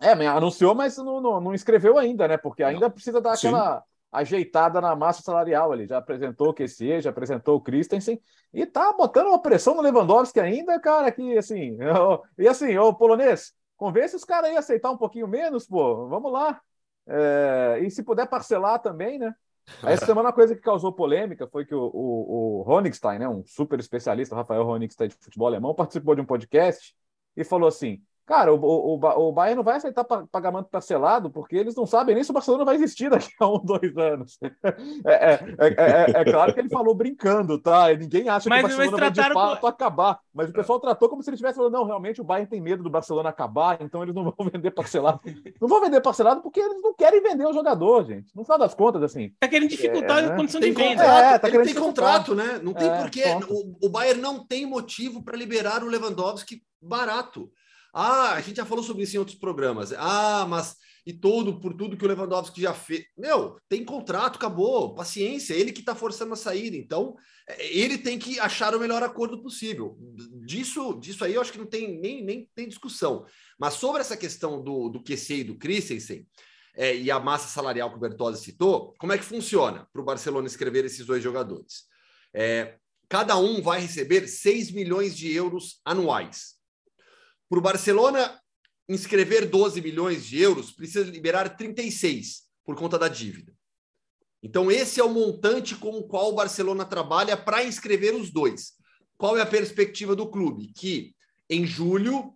S2: É, anunciou, mas não, não, não escreveu ainda, né? Porque ainda precisa dar aquela. Sim ajeitada na massa salarial ali. Já apresentou o QC, já apresentou o Christensen e tá botando uma pressão no Lewandowski ainda, cara, que assim. Eu, e assim, ô polonês, convence os caras aí a aceitar um pouquinho menos, pô. Vamos lá. É, e se puder parcelar também, né? Essa semana, uma coisa que causou polêmica foi que o, o, o Honigstein, né, um super especialista, Rafael Honigstein de futebol alemão, participou de um podcast e falou assim: Cara, o, o, o Bayern não vai aceitar pagamento parcelado porque eles não sabem nem se o Barcelona vai existir daqui a um, dois anos. É, é, é, é claro que ele falou brincando, tá? Ninguém acha mas, que o Barcelona vai de fato acabar. Mas o pessoal tratou como se ele estivesse falando, não, realmente o Bayern tem medo do Barcelona acabar, então eles não vão vender parcelado. Não vão vender parcelado porque eles não querem vender o jogador, gente. No final das contas, assim.
S4: Tá querendo dificultar a condição
S3: de
S4: venda.
S3: É, tá ele tem contrato, né? Não tem porquê. O, o Bayern não tem motivo para liberar o Lewandowski barato. Ah, a gente já falou sobre isso em outros programas. Ah, mas e todo por tudo que o Lewandowski já fez. Meu, tem contrato, acabou, paciência, ele que está forçando a saída. Então, é, ele tem que achar o melhor acordo possível. Disso, disso aí eu acho que não tem nem, nem tem discussão. Mas sobre essa questão do, do QC e do Christensen, é, e a massa salarial que o Bertozzi citou, como é que funciona para o Barcelona escrever esses dois jogadores? É, cada um vai receber 6 milhões de euros anuais. Para o Barcelona inscrever 12 milhões de euros, precisa liberar 36 por conta da dívida. Então, esse é o montante com o qual o Barcelona trabalha para inscrever os dois. Qual é a perspectiva do clube? Que em julho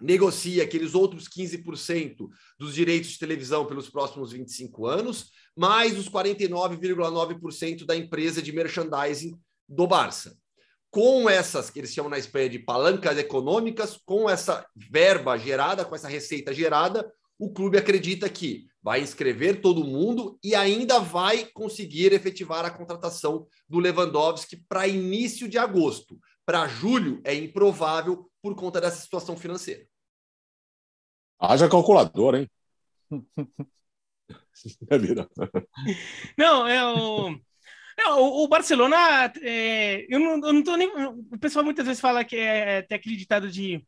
S3: negocia aqueles outros 15% dos direitos de televisão pelos próximos 25 anos, mais os 49,9% da empresa de merchandising do Barça com essas, que eles chamam na Espanha de palancas econômicas, com essa verba gerada, com essa receita gerada, o clube acredita que vai inscrever todo mundo e ainda vai conseguir efetivar a contratação do Lewandowski para início de agosto. Para julho é improvável por conta dessa situação financeira.
S1: Haja calculador, hein?
S4: Não, é o. É, o, o, Barcelona, é, eu, não, eu não tô nem. O pessoal muitas vezes fala que é até acreditado de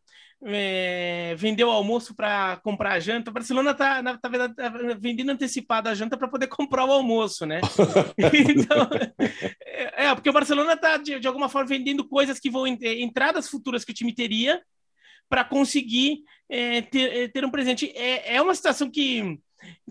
S4: é, vender o almoço para comprar a janta. O Barcelona está tá, tá vendendo antecipada a janta para poder comprar o almoço, né? então, é, é, porque o Barcelona está, de, de, alguma forma, vendendo coisas que vão, é, entradas futuras que o time teria para conseguir é, ter, é, ter um presente. É, é uma situação que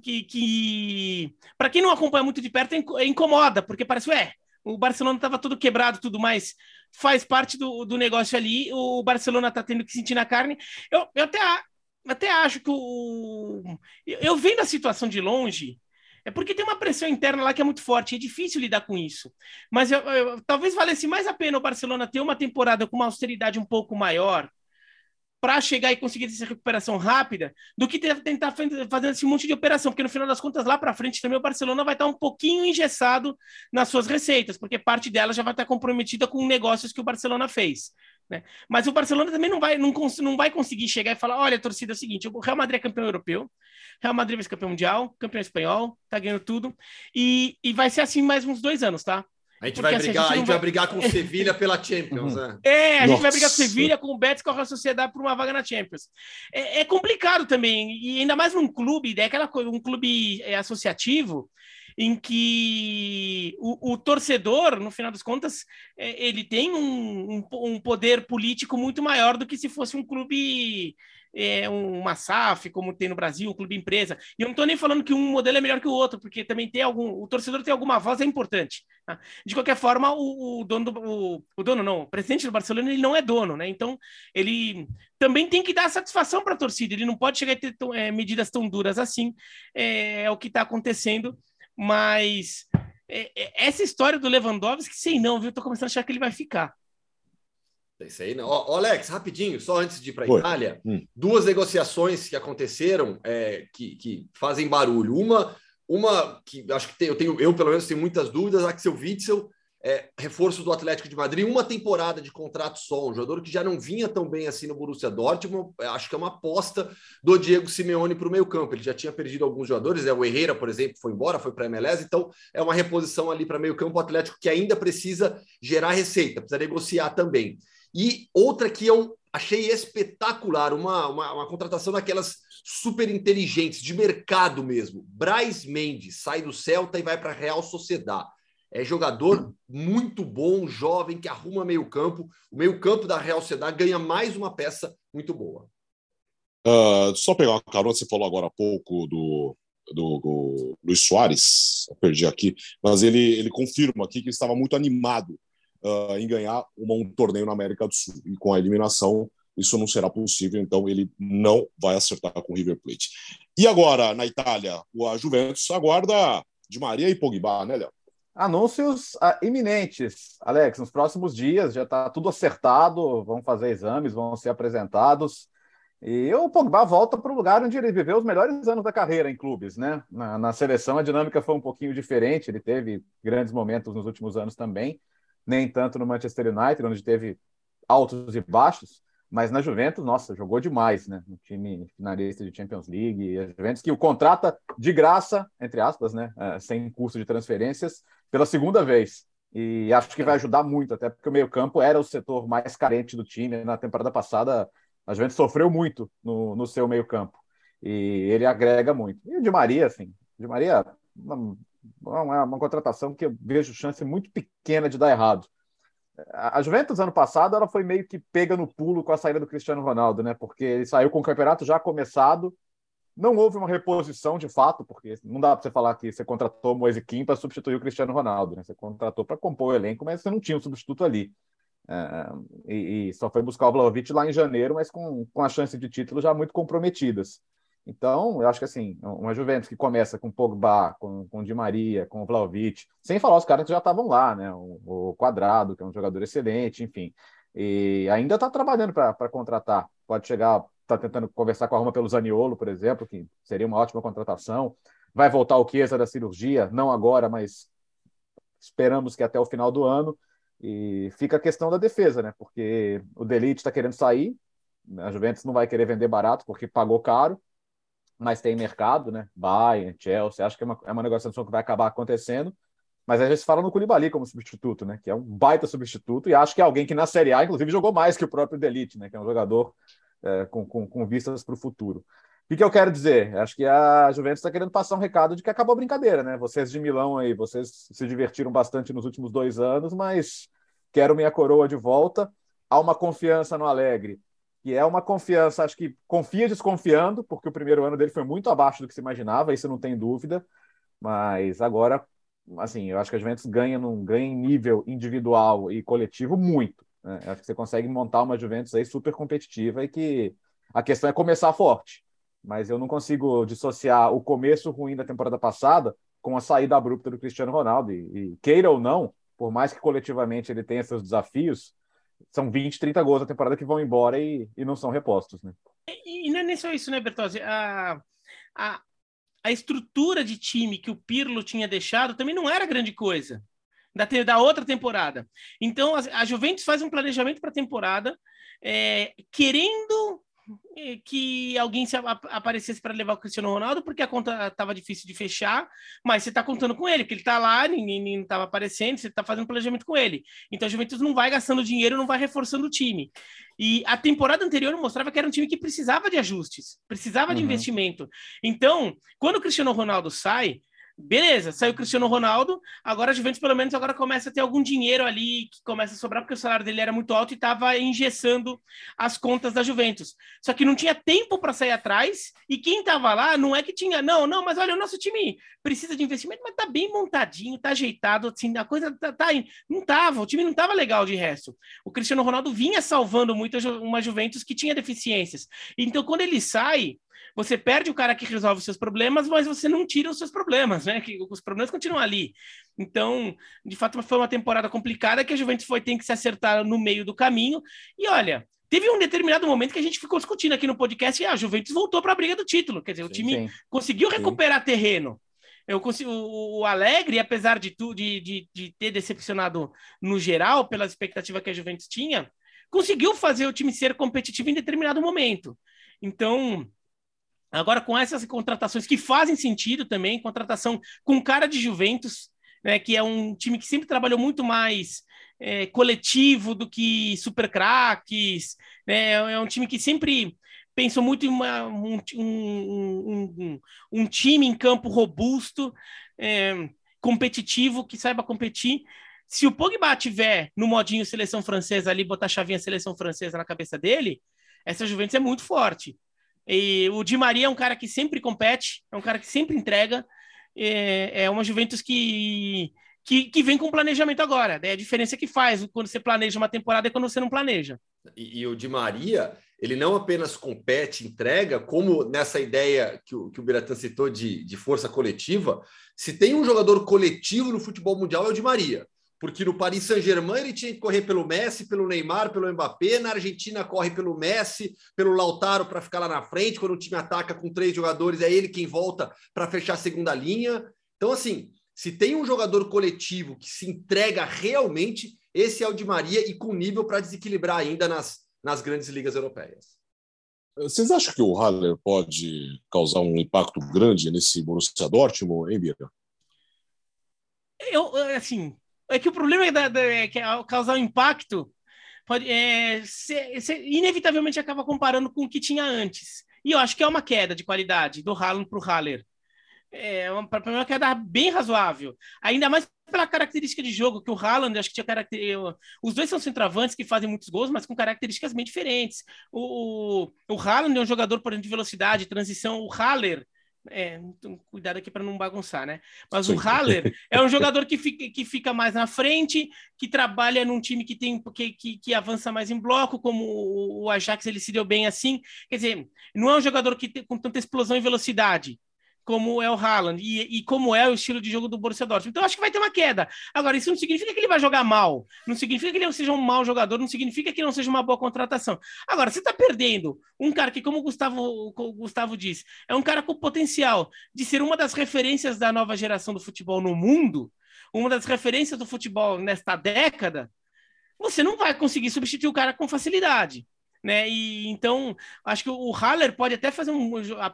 S4: que, que para quem não acompanha muito de perto, incomoda, porque parece, ué, o Barcelona estava todo quebrado tudo mais, faz parte do, do negócio ali, o Barcelona está tendo que sentir na carne. Eu, eu até, até acho que o. Eu vendo a situação de longe, é porque tem uma pressão interna lá que é muito forte, é difícil lidar com isso. Mas eu, eu, talvez valesse mais a pena o Barcelona ter uma temporada com uma austeridade um pouco maior, para chegar e conseguir essa recuperação rápida do que tentar fazer esse monte de operação, porque no final das contas, lá para frente também o Barcelona vai estar um pouquinho engessado nas suas receitas, porque parte dela já vai estar comprometida com negócios que o Barcelona fez. Né? Mas o Barcelona também não vai, não, não vai conseguir chegar e falar: olha, torcida, é o seguinte, o Real Madrid é campeão europeu, Real Madrid vai ser campeão mundial, campeão espanhol, tá ganhando tudo, e, e vai ser assim mais uns dois anos, tá?
S3: A gente, vai, assim, brigar, a gente, a gente vai... vai... brigar com o Sevilha pela Champions,
S4: né? É, a gente Nossa. vai brigar com o Sevilha, com o Betis, com a Sociedade por uma vaga na Champions. É, é, complicado também, e ainda mais num clube, é aquela coisa, um clube é, associativo, em que o, o, torcedor, no final das contas, é, ele tem um, um, um, poder político muito maior do que se fosse um clube é, uma SAF, como tem no Brasil, um clube empresa. E eu não estou nem falando que um modelo é melhor que o outro, porque também tem algum. O torcedor tem alguma voz, é importante. Tá? De qualquer forma, o, o dono do. O, o, dono não, o presidente do Barcelona, ele não é dono, né? Então, ele também tem que dar satisfação para a torcida. Ele não pode chegar a ter é, medidas tão duras assim. É, é o que está acontecendo, mas. É, é, essa história do Lewandowski, sei não, viu? Tô começando a achar que ele vai ficar.
S3: Isso aí não. Ó, Alex, rapidinho, só antes de ir para a Itália, hum. duas negociações que aconteceram é, que, que fazem barulho. Uma, uma que acho que tem, eu tenho, eu pelo menos tenho muitas dúvidas, Axel Witzel é, reforço do Atlético de Madrid, uma temporada de contrato só, um jogador que já não vinha tão bem assim no Borussia Dortmund, acho que é uma aposta do Diego Simeone para o meio campo, ele já tinha perdido alguns jogadores, é o Herrera, por exemplo, foi embora, foi para a MLS, então é uma reposição ali para meio campo, o Atlético que ainda precisa gerar receita, precisa negociar também. E outra que eu achei espetacular, uma, uma, uma contratação daquelas super inteligentes, de mercado mesmo, Braz Mendes, sai do Celta e vai para a Real Sociedade é jogador muito bom, jovem, que arruma meio campo. O meio campo da Real Sociedade ganha mais uma peça muito boa.
S1: Uh, só pegar uma carona, você falou agora há pouco do, do, do Luiz Soares, perdi aqui, mas ele, ele confirma aqui que estava muito animado uh, em ganhar uma, um torneio na América do Sul. E com a eliminação, isso não será possível, então ele não vai acertar com o River Plate. E agora, na Itália, a Juventus aguarda de Maria e Pogba, né, Léo?
S2: Anúncios ah, iminentes, Alex. Nos próximos dias já está tudo acertado. Vão fazer exames, vão ser apresentados. E o Pogba volta para o lugar onde ele viveu os melhores anos da carreira em clubes, né? Na, na, seleção a dinâmica foi um pouquinho diferente. Ele teve grandes momentos nos últimos anos também, nem tanto no Manchester United, onde teve altos e baixos. Mas na Juventus, nossa, jogou demais, né? No time finalista de Champions League. E a Juventus que o contrata de graça, entre aspas, né? É, sem custo de transferências, pela segunda vez. E acho que vai ajudar muito, até porque o meio-campo era o setor mais carente do time. Na temporada passada, a Juventus sofreu muito no, no seu meio-campo. E ele agrega muito. E o Di Maria, assim, Di Maria, uma, uma, uma contratação que eu vejo chance muito pequena de dar errado a Juventus ano passado ela foi meio que pega no pulo com a saída do Cristiano Ronaldo, né? Porque ele saiu com o campeonato já começado. Não houve uma reposição de fato, porque não dá para você falar que você contratou Moise Kim para substituir o Cristiano Ronaldo, né? Você contratou para compor o elenco, mas você não tinha um substituto ali. É, e, e, só foi buscar o Vlaovic lá em janeiro, mas com, com a chance de título já muito comprometidas. Então, eu acho que assim, uma Juventus que começa com Pogba, com, com Di Maria, com Vlaovic, sem falar os caras que já estavam lá, né? O, o Quadrado, que é um jogador excelente, enfim. E ainda está trabalhando para contratar. Pode chegar, está tentando conversar com a Roma pelo Zaniolo, por exemplo, que seria uma ótima contratação. Vai voltar o Chiesa da cirurgia, não agora, mas esperamos que até o final do ano. E fica a questão da defesa, né? Porque o Delite está querendo sair, a Juventus não vai querer vender barato porque pagou caro mas tem mercado, né? Bayern, Chelsea, acho que é uma, é uma negociação que vai acabar acontecendo. Mas a gente fala no Koulibaly como substituto, né? Que é um baita substituto e acho que é alguém que na Série A, inclusive, jogou mais que o próprio Delite, né? Que é um jogador é, com, com, com, vistas para o futuro. O que, que, eu quero dizer? Acho que a Juventus está querendo passar um recado de que acabou a brincadeira, né? Vocês de Milão aí, vocês se divertiram bastante nos últimos dois anos, mas quero minha coroa de volta. Há uma confiança no Alegre que é uma confiança, acho que confia desconfiando, porque o primeiro ano dele foi muito abaixo do que se imaginava, isso não tem dúvida, mas agora, assim, eu acho que a Juventus ganha, num, ganha em nível individual e coletivo muito. Né? Acho que você consegue montar uma Juventus aí super competitiva e que a questão é começar forte, mas eu não consigo dissociar o começo ruim da temporada passada com a saída abrupta do Cristiano Ronaldo, e, e queira ou não, por mais que coletivamente ele tenha seus desafios, são 20, 30 gols na temporada que vão embora e, e não são repostos, né?
S4: E, não é nem só isso, né, Bertozzi? A, a, a estrutura de time que o Pirlo tinha deixado também não era grande coisa da, da outra temporada. Então, a, a Juventus faz um planejamento para a temporada, é, querendo que alguém se aparecesse para levar o Cristiano Ronaldo, porque a conta estava difícil de fechar, mas você está contando com ele, porque ele está lá, ninguém não estava aparecendo, você está fazendo planejamento com ele. Então a Juventus não vai gastando dinheiro, não vai reforçando o time. E a temporada anterior mostrava que era um time que precisava de ajustes, precisava uhum. de investimento. Então, quando o Cristiano Ronaldo sai, Beleza, saiu Cristiano Ronaldo, agora a Juventus pelo menos agora começa a ter algum dinheiro ali que começa a sobrar, porque o salário dele era muito alto e estava engessando as contas da Juventus. Só que não tinha tempo para sair atrás, e quem estava lá não é que tinha, não, não, mas olha, o nosso time precisa de investimento, mas tá bem montadinho, tá ajeitado, assim, a coisa tá, tá não tava, o time não tava legal de resto. O Cristiano Ronaldo vinha salvando muito uma Juventus que tinha deficiências. Então, quando ele sai, você perde o cara que resolve os seus problemas, mas você não tira os seus problemas, né? Que os problemas continuam ali. Então, de fato, foi uma temporada complicada que a Juventus foi tem que se acertar no meio do caminho. E olha, teve um determinado momento que a gente ficou discutindo aqui no podcast e a Juventus voltou para a briga do título. Quer dizer, sim, o time sim. conseguiu recuperar sim. terreno. Eu consigo, o Alegre, apesar de, tu, de, de, de ter decepcionado no geral pela expectativa que a Juventus tinha, conseguiu fazer o time ser competitivo em determinado momento. Então, agora com essas contratações que fazem sentido também, contratação com cara de Juventus, né, que é um time que sempre trabalhou muito mais é, coletivo do que super craques, né, é um time que sempre pensou muito em uma, um, um, um, um, time em campo robusto, é, competitivo, que saiba competir, se o Pogba tiver no modinho seleção francesa ali, botar a chavinha seleção francesa na cabeça dele, essa Juventus é muito forte. E o Di Maria é um cara que sempre compete, é um cara que sempre entrega. É, é uma Juventus que, que, que, vem com planejamento agora. É a diferença que faz quando você planeja uma temporada e quando você não planeja.
S3: E, e, o Di Maria, ele não apenas compete, entrega, como nessa ideia que o, que o Biratan citou de, de força coletiva. Se tem um jogador coletivo no futebol mundial, é o Di Maria porque no Paris Saint-Germain ele tinha que correr pelo Messi, pelo Neymar, pelo Mbappé, na Argentina corre pelo Messi, pelo Lautaro para ficar lá na frente, quando o time ataca com três jogadores, é ele quem volta para fechar a segunda linha. Então, assim, se tem um jogador coletivo que se entrega realmente, esse é o de Maria e com nível para desequilibrar ainda nas, nas grandes ligas europeias.
S1: Vocês acham que o Haller pode causar um impacto grande nesse Borussia Dortmund, hein, Bira?
S4: Eu, assim, é que o problema é, da, da, é que ao causar um impacto, pode, é, inevitavelmente acaba comparando com o que tinha antes. E eu acho que é uma queda de qualidade do Haaland para o Haller. É uma, uma queda bem razoável. Ainda mais pela característica de jogo, que o Haaland, acho que tinha característica. Os dois são centroavantes que fazem muitos gols, mas com características bem diferentes. O, o, o Haaland é um jogador, por exemplo, de velocidade, transição. O Haller é, então, cuidado aqui para não bagunçar, né? Mas o Haller é um jogador que fica, que fica mais na frente, que trabalha num time que tem que, que, que avança mais em bloco, como o, o Ajax ele se deu bem assim. Quer dizer, não é um jogador que tem com tanta explosão e velocidade como é o Haaland e, e, como é o estilo de jogo do Borussia Dortmund. Então, acho que vai ter uma queda. Agora, isso não significa que ele vai jogar mal, não significa que ele seja um mau jogador, não significa que não seja uma boa contratação. Agora, você está perdendo um cara que, como o Gustavo, o Gustavo disse, é um cara com potencial de ser uma das referências da nova geração do futebol no mundo, uma das referências do futebol nesta década, você não vai conseguir substituir o cara com facilidade né? E então acho que o Haller pode até fazer um,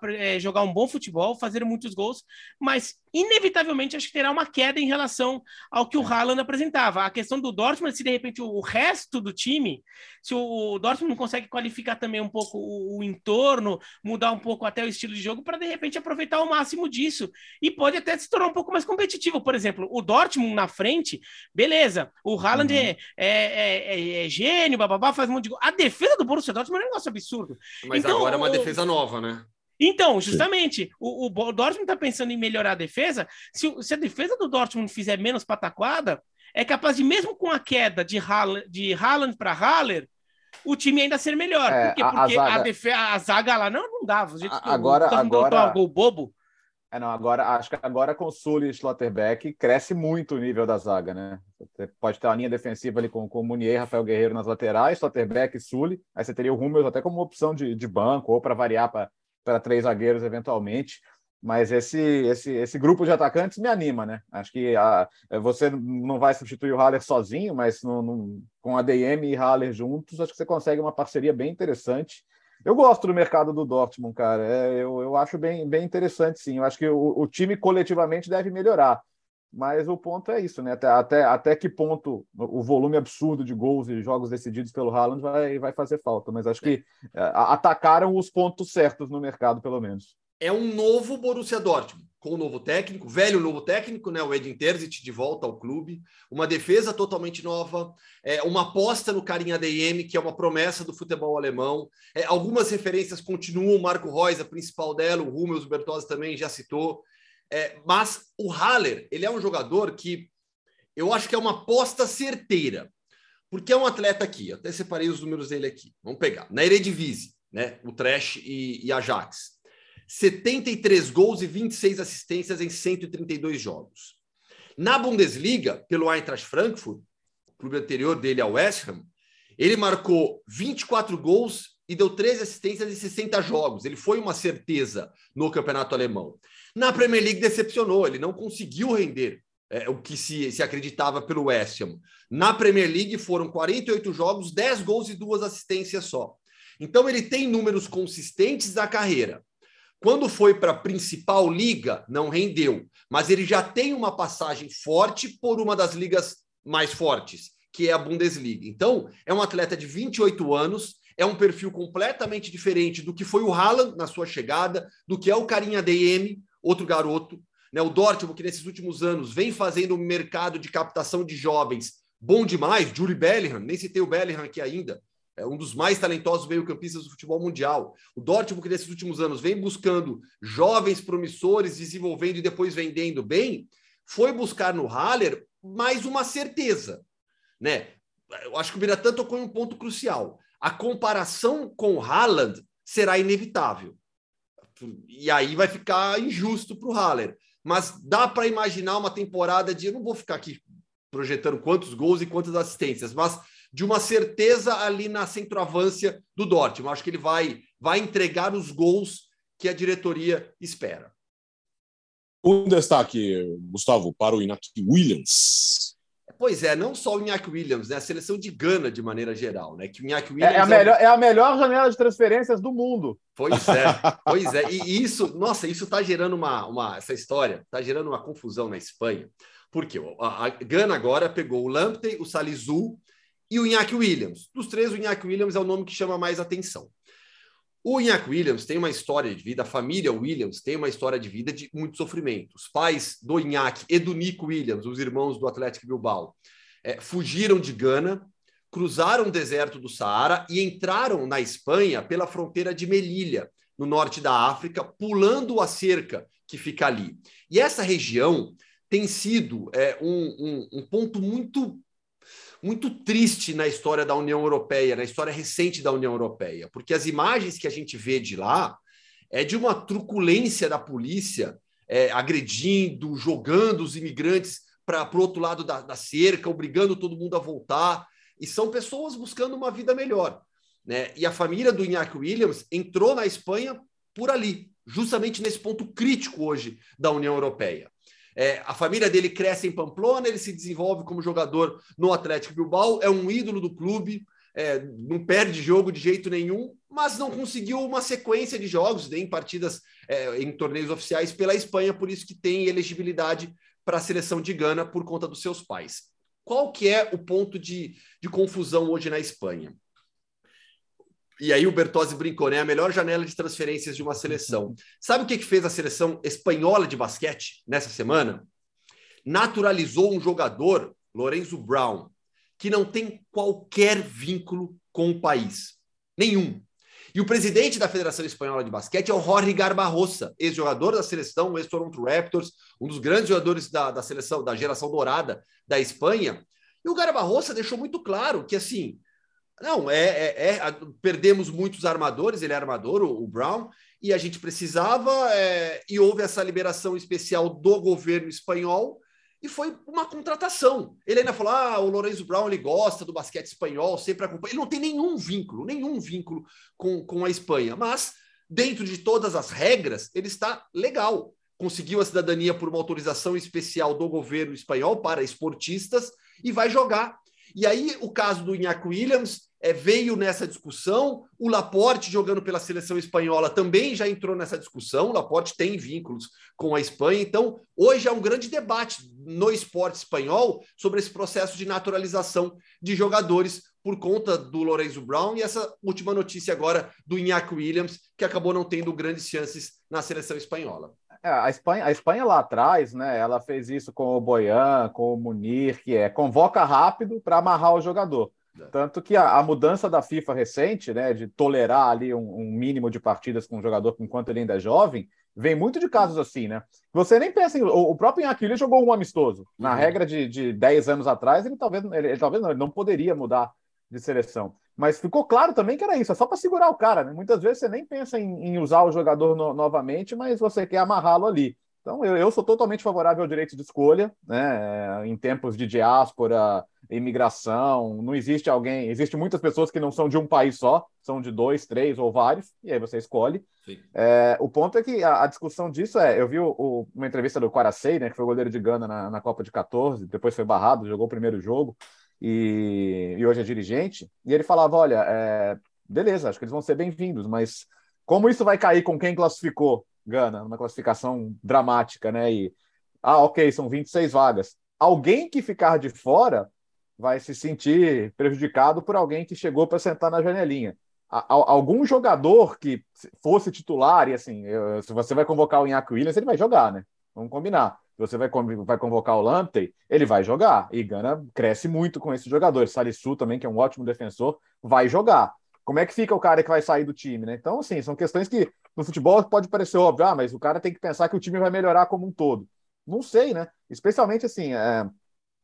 S4: é, jogar um bom futebol, fazer muitos gols, mas inevitavelmente acho que terá uma queda em relação ao que o Haaland apresentava. A questão do Dortmund, se de repente o, resto do time, se o, Dortmund não consegue qualificar também um pouco o, o entorno, mudar um pouco até o estilo de jogo para de repente aproveitar o máximo disso e pode até se tornar um pouco mais competitivo. Por exemplo, o Dortmund na frente, beleza, o Haaland uhum. é, é, é, é, gênio, bababá, faz um monte de. A defesa do Borussia Dortmund é um negócio absurdo.
S3: Mas então, agora é uma defesa nova, né?
S4: Então, justamente, o, o, Dortmund está pensando em melhorar a defesa. Se, se, a defesa do Dortmund fizer menos pataquada, é capaz de, mesmo com a queda de Haaland, de Haaland para Haller, o time ainda ser melhor. É, Por quê? Porque a, a, zaga... a, defe... a, zaga... lá não, não dava.
S2: Agora, o agora...
S4: gol bobo.
S2: É, não, agora, acho que agora com o Sully e Schlotterbeck cresce muito o nível da zaga, né? Você pode ter uma linha defensiva ali com, com o Munier Rafael Guerreiro nas laterais, Schlotterbeck e Sully. Aí você teria o Hummels até como opção de, de banco ou para variar para para três zagueiros eventualmente. Mas esse, esse, esse grupo de atacantes me anima, né? Acho que a, você não vai substituir o Haller sozinho, mas no, no, com a DM e Haller juntos, acho que você consegue uma parceria bem interessante. Eu gosto do mercado do Dortmund, cara. É, eu, eu acho bem, bem interessante, sim. Eu acho que o, o time coletivamente deve melhorar. Mas o ponto é isso, né? Até, até, até que ponto o volume absurdo de gols e jogos decididos pelo Haaland vai, vai fazer falta. Mas acho que é, atacaram os pontos certos no mercado, pelo menos.
S3: É um novo Borussia Dortmund, com um novo técnico, velho novo técnico, né? O Edin Terzic de volta ao clube, uma defesa totalmente nova, é, uma aposta no Carinha DM, que é uma promessa do futebol alemão. É, algumas referências continuam, o Marco Reus, a principal dela, o Hummels, o Bertozzi também já citou. É, mas o Haller, ele é um jogador que eu acho que é uma aposta certeira. Porque é um atleta aqui, até separei os números dele aqui. Vamos pegar. Na Eredivisie, né? O Trash e, e Ajax. 73 gols e 26 assistências em 132 jogos. Na Bundesliga, pelo Eintracht Frankfurt, clube anterior dele ao West Ham, ele marcou 24 gols e deu 13 assistências em 60 jogos. Ele foi uma certeza no campeonato alemão. Na Premier League decepcionou, ele não conseguiu render é, o que se, se acreditava pelo West Ham. Na Premier League foram 48 jogos, 10 gols e duas assistências só. Então ele tem números consistentes da carreira. Quando foi para a principal liga, não rendeu, mas ele já tem uma passagem forte por uma das ligas mais fortes, que é a Bundesliga. Então, é um atleta de 28 anos, é um perfil completamente diferente do que foi o Haaland na sua chegada, do que é o Carinha DM, outro garoto. Né? O Dortmund, que nesses últimos anos vem fazendo um mercado de captação de jovens bom demais. Julie Bellingham, nem citei o Bellingham aqui ainda, é um dos mais talentosos meio-campistas do futebol mundial. O Dortmund, que nesses últimos anos vem buscando jovens promissores, desenvolvendo e depois vendendo bem, foi buscar no Haller mais uma certeza. Né? Eu acho que o Biratã tocou em um ponto crucial a comparação com o Haaland será inevitável. E aí vai ficar injusto para o Haller. Mas dá para imaginar uma temporada de. Eu não vou ficar aqui projetando quantos gols e quantas assistências, mas de uma certeza ali na centroavância do Dortmund. Acho que ele vai, vai entregar os gols que a diretoria espera.
S1: Um destaque, Gustavo, para o Iñaki Williams.
S3: Pois é, não só o Iñaki Williams, né? A seleção de Gana, de maneira geral, né? Que o Iñaki Williams
S2: é, é a, melhor, é a melhor janela de transferências do mundo.
S3: Pois é, pois é. E isso, nossa, isso está gerando uma, uma. Essa história está gerando uma confusão na Espanha. Porque a, a Gana agora pegou o Lamptey, o Salizu e o Iñaki Williams. Dos três, o Iñaki Williams é o nome que chama mais atenção. O Iñaki Williams tem uma história de vida, a família Williams tem uma história de vida de muito sofrimento. Os pais do Iñaki e do Nico Williams, os irmãos do Atlético Bilbao, é, fugiram de Gana, cruzaram o deserto do Saara e entraram na Espanha pela fronteira de Melilla, no norte da África, pulando a cerca que fica ali. E essa região tem sido é, um, um, um ponto muito muito triste na história da União Europeia, na história recente da União Europeia, porque as imagens que a gente vê de lá é de uma truculência da polícia é, agredindo, jogando os imigrantes para o outro lado da, da cerca, obrigando todo mundo a voltar. E são pessoas buscando uma vida melhor. Né? E a família do Iñaki Williams entrou na Espanha por ali, justamente nesse ponto crítico hoje da União Europeia. É, a família dele cresce em Pamplona, ele se desenvolve como jogador no Atlético Bilbao, é um ídolo do clube, é, não perde jogo de jeito nenhum, mas não conseguiu uma sequência de jogos nem partidas é, em torneios oficiais pela Espanha, por isso que tem elegibilidade para a seleção de Gana por conta dos seus pais. Qual que é o ponto de, de confusão hoje na Espanha? E aí o Bertozzi brincou, né? A melhor janela de transferências de uma seleção. Uhum. Sabe o que, que fez a seleção espanhola de basquete nessa semana? Naturalizou um jogador, Lorenzo Brown, que não tem qualquer vínculo com o país. Nenhum. E o presidente da Federação Espanhola de Basquete é o Jorge Garbarrosa, ex-jogador da seleção, ex-Toronto Raptors, um dos grandes jogadores da, da seleção, da geração dourada da Espanha. E o Garbarrosa deixou muito claro que, assim, não, é, é, é, perdemos muitos armadores, ele é armador, o, o Brown, e a gente precisava, é, e houve essa liberação especial do governo espanhol, e foi uma contratação. Ele ainda falou: ah, o Lourenço Brown ele gosta do basquete espanhol, sempre acompanha. Ele não tem nenhum vínculo, nenhum vínculo com, com a Espanha, mas dentro de todas as regras, ele está legal. Conseguiu a cidadania por uma autorização especial do governo espanhol para esportistas e vai jogar. E aí, o caso do Iñaki Williams, é, veio nessa discussão. O Laporte, jogando pela seleção espanhola, também já entrou nessa discussão. O Laporte tem vínculos com a Espanha. Então, hoje há um grande debate no esporte espanhol sobre esse processo de naturalização de jogadores por conta do Lorenzo Brown e essa última notícia agora do Iñaki Williams, que acabou não tendo grandes chances na seleção espanhola.
S2: É, a, Espanha, a Espanha lá atrás, né, ela fez isso com o Boyan, com o Munir, que é convoca rápido para amarrar o jogador. É. Tanto que a, a, mudança da FIFA recente, né, de tolerar ali um, um, mínimo de partidas com o jogador enquanto ele ainda é jovem, vem muito de casos assim, né? Você nem pensa em. O, o próprio Iñaki jogou um amistoso. Na uhum. regra de, de 10 anos atrás, ele talvez, ele, ele talvez não, ele não poderia mudar de seleção. Mas ficou claro também que era isso, é só para segurar o cara. Né? Muitas vezes você nem pensa em, em usar o jogador no, novamente, mas você quer amarrá-lo ali. Então, eu, eu, sou totalmente favorável ao direito de escolha, né? Em tempos de diáspora, imigração, não existe alguém. Existe muitas pessoas que não são de um país só, são de dois, três ou vários, e aí você escolhe. É, o ponto é que a, a, discussão disso é: eu vi o, o, uma entrevista do Quaracei, né, que foi goleiro de Gana na, na, Copa de 14, depois foi barrado, jogou o primeiro jogo e, e hoje é dirigente, e ele falava: olha, é, beleza, acho que eles vão ser bem-vindos, mas como isso vai cair com quem classificou Gana, numa classificação dramática, né? E, ah, ok, são 26 vagas. Alguém que ficar de fora vai se sentir prejudicado por alguém que chegou para sentar na janelinha. Algum jogador que fosse titular, e assim, se você vai convocar o Iñaki Williams, ele vai jogar, né? Vamos combinar. Se você vai, vai convocar o Lamptey, ele vai jogar. E Gana cresce muito com esses jogadores. Salisu também, que é um ótimo defensor, vai jogar. Como é que fica o cara que vai sair do time, né? Então, assim, são questões que no futebol pode parecer óbvio, ah, mas o cara tem que pensar que o time vai melhorar como um todo. Não sei, né? Especialmente assim, é,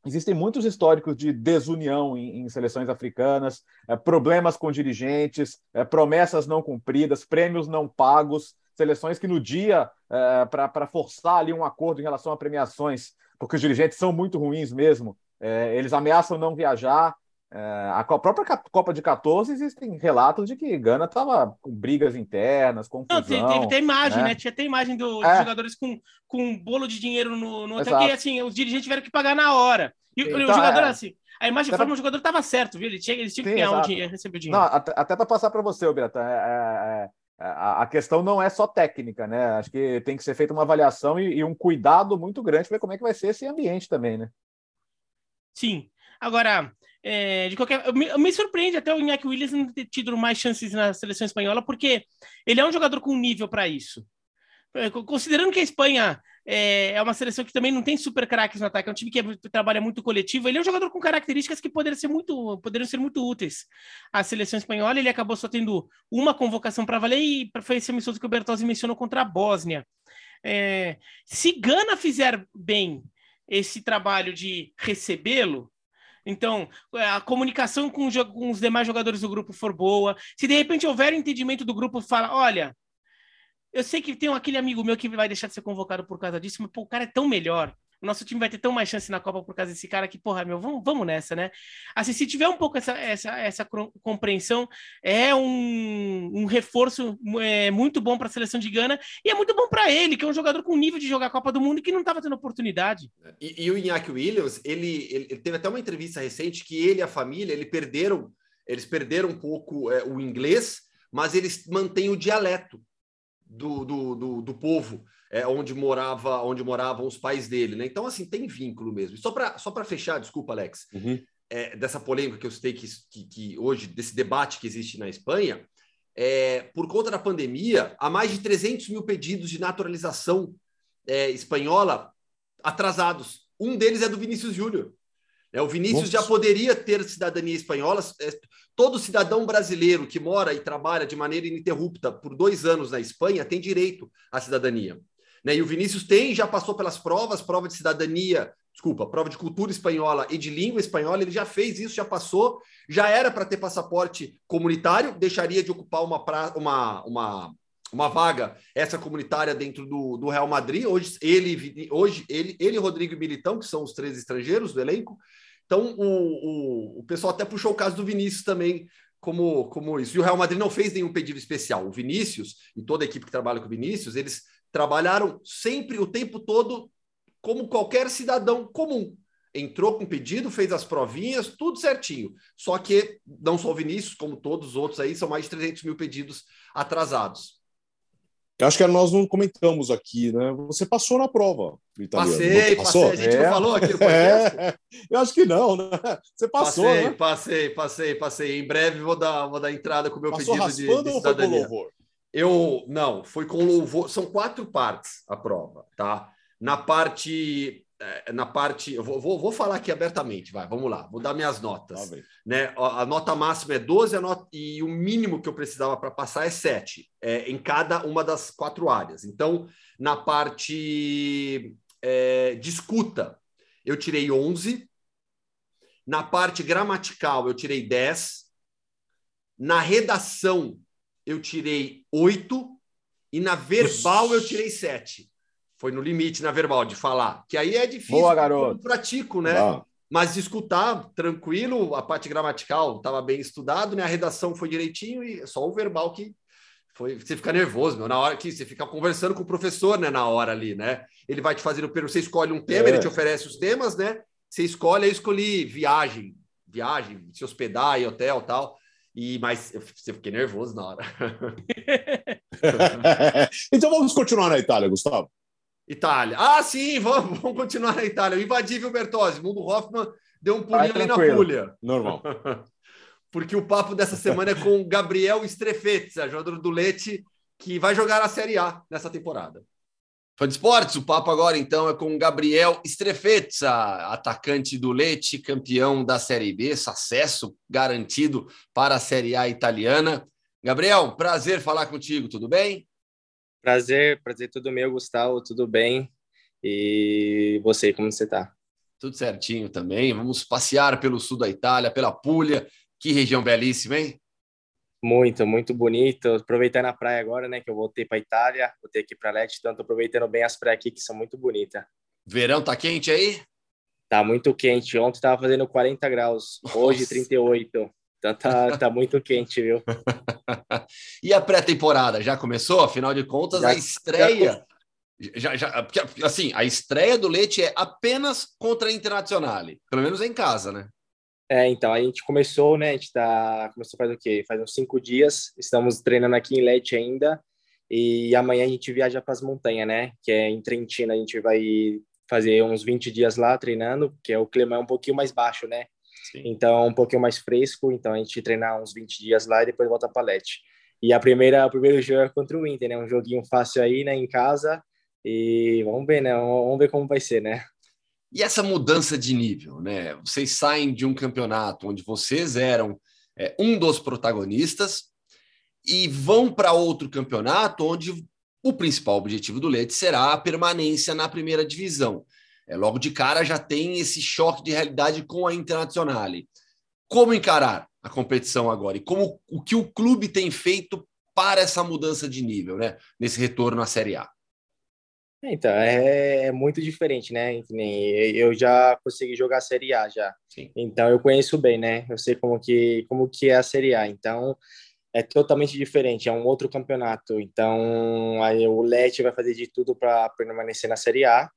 S2: existem muitos históricos de desunião em, em seleções africanas, é, problemas com dirigentes, é, promessas não cumpridas, prêmios não pagos, seleções que no dia, é, para forçar ali um acordo em relação a premiações, porque os dirigentes são muito ruins mesmo, é, eles ameaçam não viajar, a própria Copa de 14 existem relatos de que Gana estava com brigas internas, confusão. Não,
S4: teve, teve imagem, né? né? Tinha até imagem do, é. dos jogadores com, com um bolo de dinheiro no, no hotel, que assim, os dirigentes tiveram que pagar na hora. E então, o jogador, é. assim, a imagem de forma o jogador estava certo, viu? Ele tinha, eles tinham que ganhar o dinheiro, receber o dinheiro. Não,
S2: até, até para passar para você, Birata, é, é, é, a questão não é só técnica, né? Acho que tem que ser feita uma avaliação e, e um cuidado muito grande para ver como é que vai ser esse ambiente também, né?
S4: Sim. Agora, é, de qualquer, me, me, surpreende até o Iñaki Williams não ter tido mais chances na seleção espanhola, porque ele é um jogador com nível para isso. É, considerando que a Espanha é, é, uma seleção que também não tem super craques no ataque, é um time que é, trabalha muito coletivo, ele é um jogador com características que poderiam ser muito, poderiam ser muito úteis à seleção espanhola. Ele acabou só tendo uma convocação para valer e foi esse amistoso que o Bertozzi mencionou contra a Bósnia. É, se Gana fizer bem esse trabalho de recebê-lo, então, é, a comunicação com, os demais jogadores do grupo for boa. Se de repente houver entendimento do grupo, fala: olha, eu sei que tem aquele amigo meu que vai deixar de ser convocado por causa disso, mas pô, o cara é tão melhor o nosso time vai ter tão mais chance na Copa por causa desse cara que, porra, meu, vamos, vamos nessa, né? Assim, se tiver um pouco essa, essa, essa compreensão, é um, um reforço é, muito bom para a seleção de Gana e é muito bom para ele, que é um jogador com nível de jogar a Copa do Mundo que não estava tendo oportunidade.
S3: E, e, o Iñaki Williams, ele, ele, ele, teve até uma entrevista recente que ele e a família, ele perderam, eles perderam um pouco é, o inglês, mas eles mantêm o dialeto do, do, do, do povo é, onde morava, onde moravam os pais dele, né? Então, assim, tem vínculo mesmo. E só para só fechar, desculpa, Alex, uhum. é, dessa polêmica que eu citei que, que, que, hoje, desse debate que existe na Espanha, é, por conta da pandemia, há mais de 300 mil pedidos de naturalização é, espanhola atrasados. Um deles é do Vinícius Júnior. É, o Vinícius já poderia ter cidadania espanhola. É, todo cidadão brasileiro que mora e trabalha de maneira ininterrupta por dois anos na Espanha tem direito à cidadania. Né? E o Vinícius tem, já passou pelas provas, prova de cidadania, desculpa, prova de cultura espanhola e de língua espanhola, ele já fez isso, já passou, já era para ter passaporte comunitário, deixaria de ocupar uma, pra, uma, uma, uma vaga essa comunitária dentro do, do Real Madrid. Hoje ele, hoje ele, ele, Rodrigo e Militão, que são os três estrangeiros do elenco. Então o, o, o pessoal até puxou o caso do Vinícius também como, como isso. E o Real Madrid não fez nenhum pedido especial. O Vinícius e toda a equipe que trabalha com o Vinícius, eles trabalharam sempre o tempo todo como qualquer cidadão comum. Entrou com pedido, fez as provinhas, tudo certinho. Só que não só o Vinícius, como todos os outros aí, são mais de 300 mil pedidos atrasados.
S1: Eu acho que nós não comentamos aqui, né? Você passou na prova
S3: italiano. Passei, passou? passei. A gente é. não falou aqui no podcast?
S1: É. Eu acho que não, né? Você passou,
S3: passei,
S1: né?
S3: Passei, passei, passei. Em breve vou dar, vou dar entrada com o meu passou pedido de, de cidadania. Ou eu não, foi com louvor. São quatro partes a prova, tá? Na parte, é, na parte, eu vou, vou, vou falar aqui abertamente, vai, vamos lá, vou dar minhas notas. Tá né? A nota máxima é 12 a nota, e o mínimo que eu precisava para passar é 7, é, em cada uma das quatro áreas. Então, na parte é, de escuta, eu tirei 11. Na parte gramatical, eu tirei 10. Na redação, eu tirei oito e na verbal eu tirei sete. Foi no limite na verbal de falar. Que aí é difícil.
S2: Boa, garoto. Eu
S3: pratico, né? Mas de escutar, tranquilo, a parte gramatical estava bem estudado, né? A redação foi direitinho e só o verbal que foi. Você fica nervoso, meu, na hora que você fica conversando com o professor, né? Na hora ali, né? Ele vai te fazer o você escolhe um tema, é. ele te oferece os temas, né? Você escolhe, eu escolhi viagem, viagem, se hospedar e hotel tal. E, mas eu, eu fiquei nervoso na hora.
S1: então vamos continuar na Itália, Gustavo.
S3: Itália. Ah, sim, vamos, vamos continuar na Itália. O invadível Bertozzi, Mundo Hoffman deu um pulinho ali na pulha.
S1: Normal.
S3: Porque o papo dessa semana é com Gabriel Strefezza, jogador do Leite, que vai jogar a Série A nessa temporada. Fã de esportes, o papo agora então é com Gabriel Strefezza, atacante do Leite, campeão da Série B, acesso garantido para a Série A italiana. Gabriel, prazer falar contigo, tudo bem?
S5: Prazer, prazer tudo meu, Gustavo, tudo bem? E você, como você está?
S3: Tudo certinho também. Vamos passear pelo sul da Itália, pela Puglia. Que região belíssima, hein?
S5: Muito, muito bonito. Aproveitando a praia agora, né? Que eu voltei para Itália, voltei aqui para Leste, então estou aproveitando bem as praias aqui que são muito bonitas.
S3: Verão tá quente aí?
S5: Tá muito quente. Ontem estava fazendo 40 graus, hoje Nossa. 38. Então tá, tá muito quente, viu?
S3: e a pré-temporada já começou? Afinal de contas, já, a estreia. Já, já, porque, assim, a estreia do Leite é apenas contra a Internazionale, pelo menos em casa, né?
S5: É, então, a gente começou, né? A gente tá. Começou faz o quê? Faz uns cinco dias. Estamos treinando aqui em Leite ainda. E amanhã a gente viaja para as montanhas, né? Que é em Trentina. A gente vai fazer uns 20 dias lá treinando, que é o clima é um pouquinho mais baixo, né? Sim. Então, um pouquinho mais fresco. Então, a gente treinar uns 20 dias lá e depois volta para Lete. E a primeira, o primeiro jogo é contra o Inter, né? Um joguinho fácil aí, né? Em casa. E vamos ver, né? Vamos ver como vai ser, né?
S3: E essa mudança de nível, né? Vocês saem de um campeonato onde vocês eram é, um dos protagonistas e vão para outro campeonato onde o principal objetivo do Leite será a permanência na primeira divisão. É, logo de cara já tem esse choque de realidade com a Internazionale. Como encarar a competição agora e como o que o clube tem feito para essa mudança de nível, né? Nesse retorno à Série A.
S5: Então, é, é muito diferente, né? Eu já consegui jogar a Série A já. Sim. Então, eu conheço bem, né? Eu sei como que, como que é a Série A. Então, é totalmente diferente, é um outro campeonato. Então, aí o Lete vai fazer de tudo para permanecer na Série A.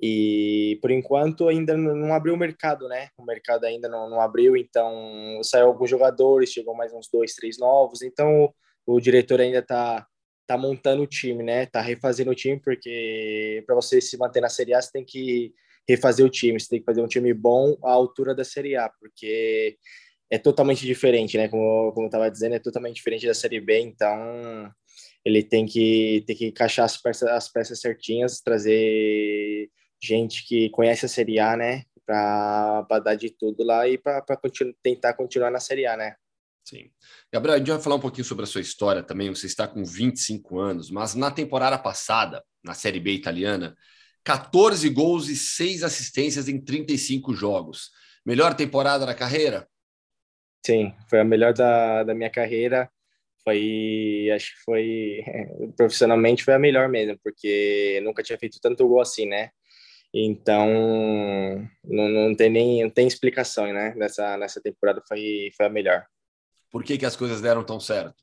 S5: E por enquanto ainda não abriu o mercado, né? O mercado ainda não, não abriu, então saiu alguns jogadores, chegou mais uns dois, três novos. Então o, o diretor ainda está tá montando o time, né? Tá refazendo o time, porque para você se manter na Série A, você tem que refazer o time, você tem que fazer um time bom à altura da Série A, porque é totalmente diferente, né? Como, como eu estava dizendo, é totalmente diferente da Série B, então ele tem que, tem que encaixar as peças, as peças certinhas, trazer gente que conhece a Série A, né? Para dar de tudo lá e para continu tentar continuar na Série A, né?
S3: Sim. Gabriel, a gente vai falar um pouquinho sobre a sua história também. Você está com 25 anos, mas na temporada passada, na Série B italiana, 14 gols e 6 assistências em 35 jogos. Melhor temporada da carreira?
S5: Sim, foi a melhor da, da minha carreira. Foi, acho que foi, profissionalmente foi a melhor mesmo, porque nunca tinha feito tanto gol assim, né? Então, não, não tem nem não tem explicação, né? Nessa, nessa temporada foi, foi a melhor.
S3: Por que, que as coisas deram tão certo?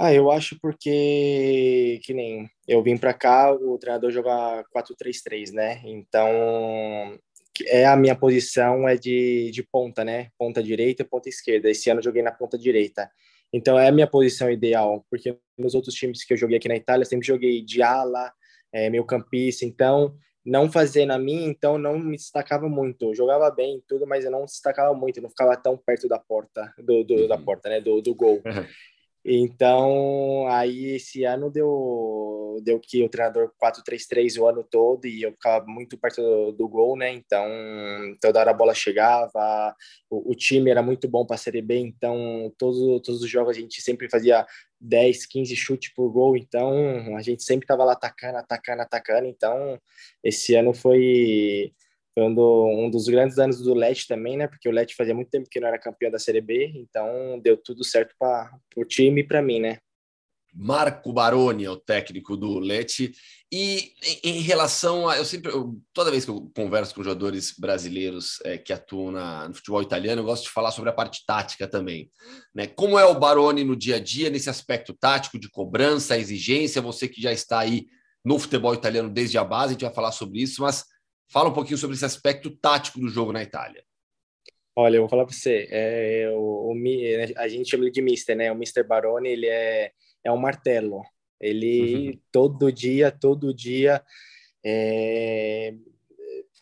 S5: Ah, eu acho porque, que nem eu vim para cá, o treinador joga 4-3-3, né? Então, é a minha posição é de, de ponta, né? Ponta direita e ponta esquerda. Esse ano eu joguei na ponta direita. Então, é a minha posição ideal, porque nos outros times que eu joguei aqui na Itália, eu sempre joguei de ala, é, meio campista, então não fazendo a mim, então não me destacava muito. Eu jogava bem tudo, mas eu não destacava muito, não ficava tão perto da porta, do, do da uhum. porta, né, do, do gol. Então, aí esse ano deu, deu que o treinador 4-3-3 o ano todo e eu ficava muito perto do, do, gol, né? Então, toda hora a bola chegava, o, o time era muito bom para a Série B, então todos, todos os jogos a gente sempre fazia 10, 15 chutes por gol, então a gente sempre estava lá atacando, atacando, atacando. Então, esse ano foi, foi um, do, um dos grandes anos do Leti também, né? Porque o Leti fazia muito tempo que não era campeão da Série B, então deu tudo certo para o time e para mim, né?
S3: Marco Baroni é o técnico do Leti. E em, em relação a. Eu sempre. Eu, toda vez que eu converso com jogadores brasileiros é, que atuam na, no futebol italiano, eu gosto de falar sobre a parte tática também. Né? Como é o Baroni no dia a dia, nesse aspecto tático de cobrança, exigência? Você que já está aí no futebol italiano desde a base, a gente vai falar sobre isso, mas Fala um pouquinho sobre esse aspecto tático do jogo na Itália.
S5: Olha, eu vou falar para você, é, o, o, a gente chama ele de Mister, né? O Mister Baroni, ele é, é um martelo. Ele uhum. todo dia, todo dia, é,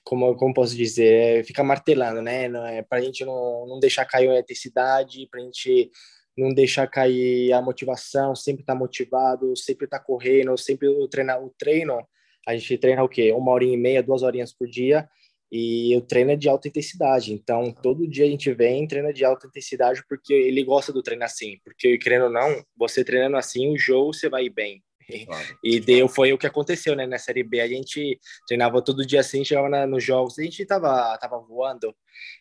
S5: como, como posso dizer, é, fica martelando, né? É, para a gente não, não deixar cair a intensidade, para a gente não deixar cair a motivação, sempre estar tá motivado, sempre estar tá correndo, sempre o, treinar, o treino a gente treina o quê? Uma horinha e meia, duas horinhas por dia, e o treino é de alta intensidade. Então, todo dia a gente vem treina de alta intensidade porque ele gosta do treino assim. Porque, querendo ou não, você treinando assim, o jogo você vai bem. Claro. E deu, foi o que aconteceu, né? Na Série B, a gente treinava todo dia assim, chegava na, nos jogos, a gente tava, tava voando.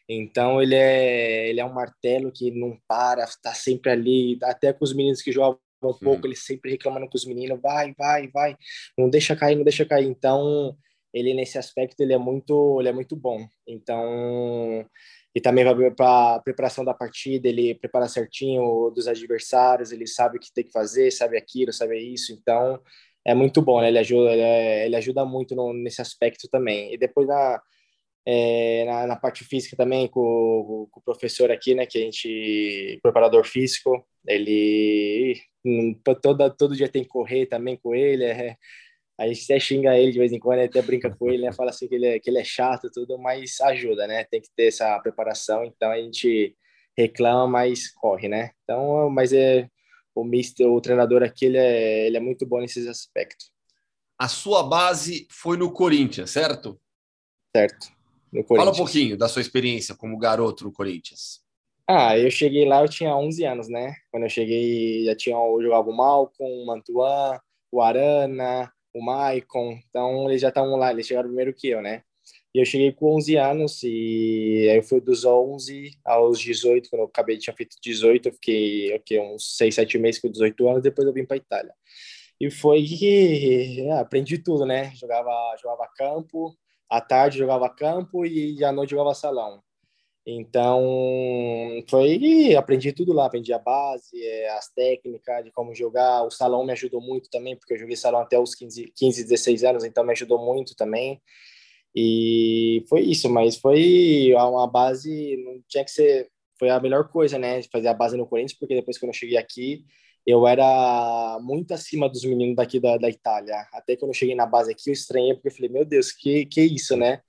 S5: Então, ele é, ele é um martelo que não para, tá sempre ali, até com os meninos que jogam um pouco, ele sempre reclamando com os meninos, vai, vai, vai, não deixa cair, não deixa cair. Então, ele nesse aspecto ele é muito, ele é muito bom. Então, e também vai para a preparação da partida, ele prepara certinho dos adversários, ele sabe o que tem que fazer, sabe aquilo, sabe isso. Então, é muito bom, né? Ele ajuda, ele, é, ele ajuda muito no, nesse aspecto também. E depois na é, na, na, parte física também com, com, o professor aqui, né, que a gente, preparador físico, ele toda, todo dia tem que correr também com ele, é, a gente até xinga ele de vez em quando, até brinca com ele, né, fala assim que ele, é, que ele é chato tudo, mas ajuda, né, tem que ter essa preparação, então a gente reclama, mas corre, né, então, mas é, o mister, o treinador aqui, ele é, ele é muito bom nesses aspectos.
S3: A sua base foi no Corinthians, certo?
S5: Certo.
S3: Fala um pouquinho da sua experiência como garoto no Corinthians.
S5: Ah, eu cheguei lá, eu tinha 11 anos, né? Quando eu cheguei, já tinha eu jogava o Malcolm, o Mantuan, o Arana, o Maicon. Então, eles já estavam lá, eles chegaram primeiro que eu, né? E eu cheguei com 11 anos e aí eu fui dos 11 aos 18, quando eu acabei, tinha feito 18, eu fiquei okay, uns 6, 7 meses com 18 anos, depois eu vim para Itália. E foi que é, aprendi tudo, né? Jogava, jogava campo, à tarde jogava campo e à noite jogava salão. Então, foi aprendi tudo lá, aprendi a base, é, as técnicas de como jogar. O salão me ajudou muito também, porque eu joguei salão até os 15, 15 16 anos, então me ajudou muito também. E foi isso, mas foi uma base, não tinha que ser, foi a melhor coisa, né? Fazer a base no Corinthians, porque depois que eu cheguei aqui, eu era muito acima dos meninos daqui da, da Itália. Até quando eu cheguei na base aqui, eu estranhei, porque eu falei, meu Deus, que, que isso, né?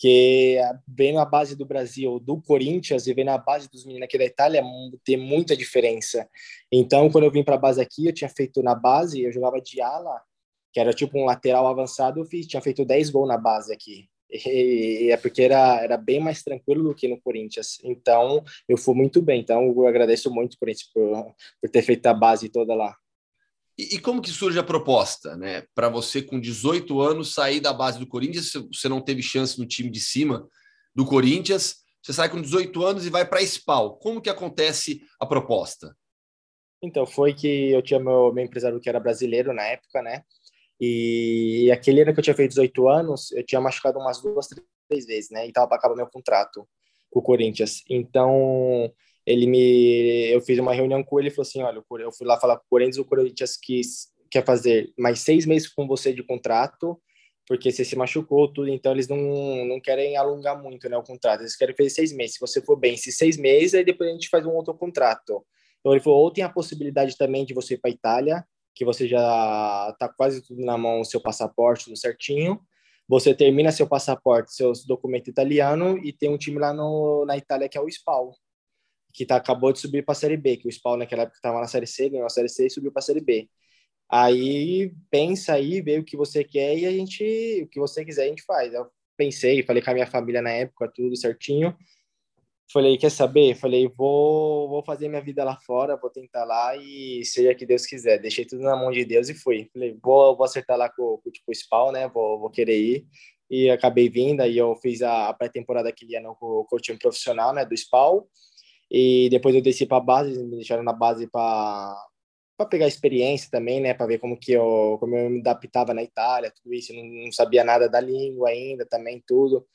S5: Porque vem na base do Brasil, do Corinthians, e vem na base dos meninos aqui da Itália, tem muita diferença. Então, quando eu vim para a base aqui, eu tinha feito na base, eu jogava de ala, que era tipo um lateral avançado, eu fiz, tinha feito 10 gols na base aqui. E é porque era, era bem mais tranquilo do que no Corinthians. Então, eu fui muito bem. Então, eu agradeço muito por, isso, por, por ter feito a base toda lá.
S3: E, e como que surge a proposta, né? Para você, com 18 anos, sair da base do Corinthians, você não teve chance no time de cima do Corinthians, você sai com 18 anos e vai para a SPAL. Como que acontece a proposta?
S5: Então, foi que eu tinha meu, meu empresário que era brasileiro na época, né? E aquele ano que eu tinha feito 18 anos, eu tinha machucado umas duas, três vezes, né? E tava para acabar meu contrato com o Corinthians. Então, ele me eu fiz uma reunião com ele e falou assim, olha, eu fui lá falar com o Corinthians, o Corinthians quis quer fazer mais seis meses com você de contrato, porque você se machucou tudo, então eles não, não querem alongar muito, né, o contrato. Eles querem fazer seis meses. Se você for bem, se seis meses, aí depois a gente faz um outro contrato. Então ele falou, ou tem a possibilidade também de você ir para Itália, que você já está quase tudo na mão, seu passaporte, tudo certinho. Você termina seu passaporte, seus documentos italiano e tem um time lá no, na Itália que é o SPAL, que tá, acabou de subir para a Série B, que o SPAL naquela época estava na Série C, ganhou a Série C e subiu para a Série B. Aí pensa aí, vê o que você quer e a gente, o que você quiser a gente faz. Eu pensei, falei com a minha família na época, tudo certinho. Falei, quer saber? Falei, vou, vou fazer minha vida lá fora, vou tentar lá e seja que Deus quiser. Deixei tudo na mão de Deus e fui. Falei, vou, vou acertar lá com, com tipo, o Spawn, né? Vou, vou querer ir. e acabei vindo, aí eu fiz a pré-temporada aquele ano com, com o time profissional, né, do SPAL, e depois eu desci para base, me deixaram na base para para pegar experiência também, né, para ver como que eu como eu me adaptava na Itália, tudo isso, não, não sabia nada da língua ainda, também tudo.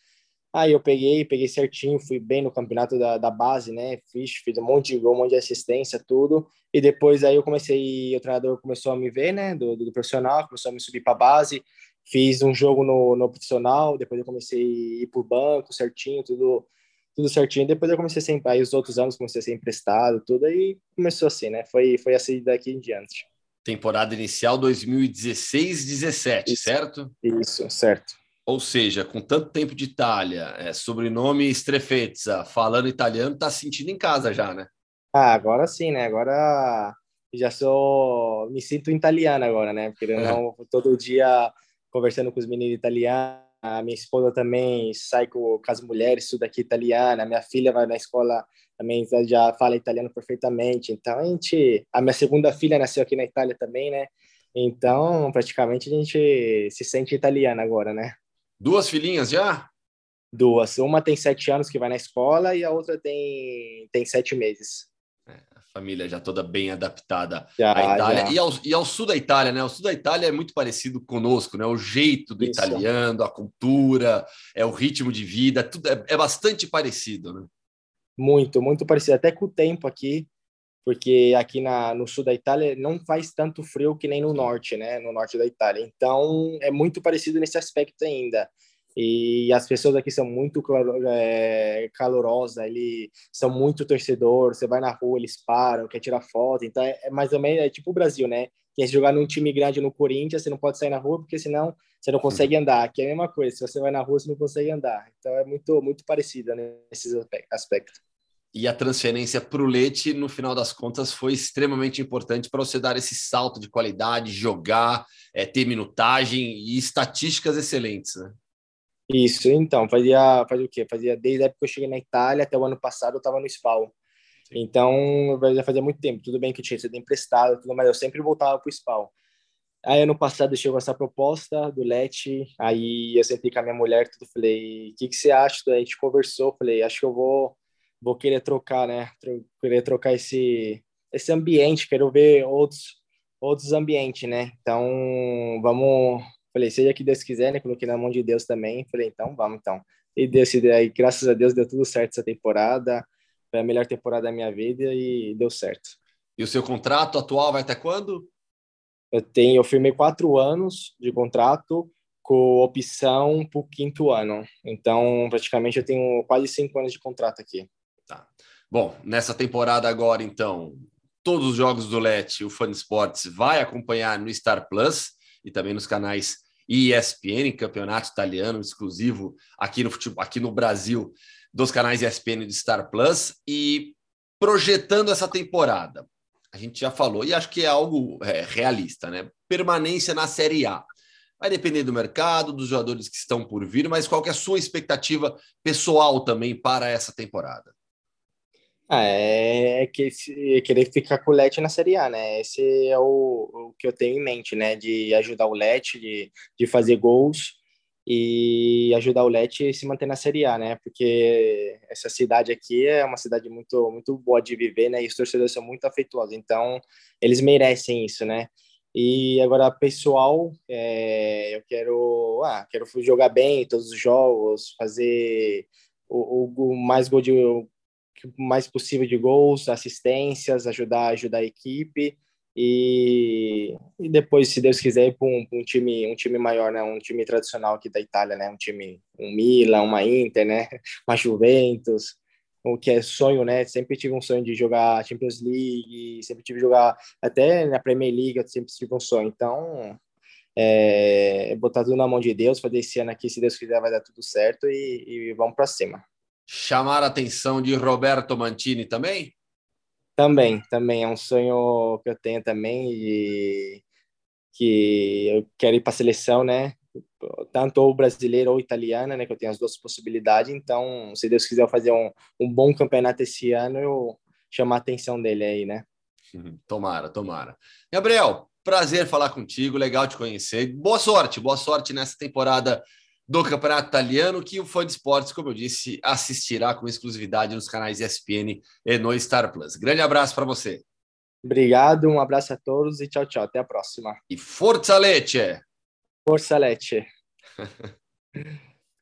S5: Aí eu peguei, peguei certinho, fui bem no campeonato da, da base, né? Fiz, fiz um monte de gol, um monte de assistência, tudo. E depois aí eu comecei, o treinador começou a me ver, né? Do, do, profissional, começou a me subir para base. Fiz um jogo no, no profissional, depois eu comecei a ir pro banco certinho, tudo tudo certinho. Depois eu comecei sempre, aí os outros anos comecei a ser emprestado, tudo aí começou assim, né? Foi foi assim daqui em diante.
S3: Temporada inicial 2016-17, certo?
S5: Isso, certo.
S3: Ou seja, com tanto tempo de Itália, é, sobrenome Strefezza, falando italiano, tá sentindo em casa já, né?
S5: Ah, agora sim, né? Agora já sou. Me sinto italiano agora, né? Porque eu é. não todo dia conversando com os meninos italianos. A minha esposa também sai com, com as mulheres, estuda aqui italiana. Minha filha vai na escola também já fala italiano perfeitamente. Então a gente. A minha segunda filha nasceu aqui na Itália também, né? Então praticamente a gente se sente italiana agora, né?
S3: Duas filhinhas já?
S5: Duas. Uma tem sete anos que vai na escola e a outra tem, tem sete meses.
S3: É, a família já toda bem adaptada já, à Itália. E ao, e ao sul da Itália, né? O sul da Itália é muito parecido conosco, né? O jeito do Isso. italiano, a cultura, é o ritmo de vida, tudo é, é bastante parecido, né?
S5: Muito, muito parecido. Até com o tempo aqui, porque aqui na, no sul da Itália não faz tanto frio que nem no norte, né? No norte da Itália. Então é muito parecido nesse aspecto ainda. E as pessoas aqui são muito é, calorosas, eles são muito torcedor. Você vai na rua, eles param, quer tirar foto. Então é, é mais ou menos é tipo o Brasil, né? Quem jogar num time grande no Corinthians, você não pode sair na rua porque senão você não consegue andar. Aqui é a mesma coisa. Se você vai na rua, você não consegue andar. Então é muito muito parecido nesses aspectos.
S3: E a transferência para o Leite, no final das contas, foi extremamente importante para você dar esse salto de qualidade, jogar, é, ter minutagem e estatísticas excelentes, né?
S5: Isso, então, fazia, fazia o quê? Fazia desde a época que eu cheguei na Itália até o ano passado eu estava no SPAL. Então, já fazia muito tempo. Tudo bem que eu tinha sido emprestado, tudo, mas eu sempre voltava para o SPAL. Aí, ano passado, chegou essa proposta do Lete, aí eu sentei com a minha mulher, tudo, falei, o que, que você acha? A gente conversou, falei, acho que eu vou vou querer trocar, né? Querer trocar esse esse ambiente, quero ver outros outros ambientes, né? Então, vamos, falei, seja que Deus quiser, né? Coloquei na mão de Deus também. Falei, então, vamos então. E Deus, aí, graças a Deus deu tudo certo essa temporada. Foi a melhor temporada da minha vida e deu certo.
S3: E o seu contrato atual vai até quando?
S5: Eu tenho, eu firmei quatro anos de contrato com opção para o quinto ano. Então, praticamente eu tenho quase cinco anos de contrato aqui.
S3: Tá. Bom, nessa temporada agora, então, todos os jogos do Let, o Fun Sports vai acompanhar no Star Plus e também nos canais ESPN, campeonato italiano exclusivo aqui no futebol, aqui no Brasil, dos canais ESPN do Star Plus e projetando essa temporada. A gente já falou e acho que é algo é, realista, né? Permanência na Série A. Vai depender do mercado, dos jogadores que estão por vir, mas qual é a sua expectativa pessoal também para essa temporada?
S5: Ah, é, que é querer ficar com o Let na Série A, né? Esse é o, o que eu tenho em mente, né? De ajudar o Let, de, de fazer gols e ajudar o Let a se manter na Série A, né? Porque essa cidade aqui é uma cidade muito muito boa de viver, né? E os torcedores são muito afetuosos, então eles merecem isso, né? E agora, pessoal, é, eu quero, ah, quero jogar bem todos os jogos, fazer o, o, o mais gol de o mais possível de gols, assistências, ajudar, ajudar a equipe. E, e depois, se Deus quiser, para um, um, time, um time maior, né, um time tradicional aqui da Itália, né, um time, um Milan, uma Inter, né, uma Juventus, o que é sonho, né? Sempre tive um sonho de jogar Champions League, sempre tive jogar até na Premier League, eu sempre tive um sonho. Então, é, botar tudo na mão de Deus, fazer esse ano aqui, se Deus quiser, vai dar tudo certo e, e vamos para cima
S3: chamar a atenção de Roberto Mantini também?
S5: Também, também é um sonho que eu tenho também e que eu quero ir para a seleção, né? Tanto ou brasileira ou italiana, né? Que eu tenho as duas possibilidades. Então, se Deus quiser fazer um, um bom campeonato esse ano, eu chamar a atenção dele aí, né?
S3: Tomara, tomara. Gabriel, prazer falar contigo, legal te conhecer. Boa sorte, boa sorte nessa temporada do Campeonato Italiano, que o fã de esportes, como eu disse, assistirá com exclusividade nos canais ESPN e no Star Plus. Grande abraço para você.
S5: Obrigado, um abraço a todos e tchau, tchau. Até a próxima.
S3: E Forza Lecce!
S5: Força Lecce!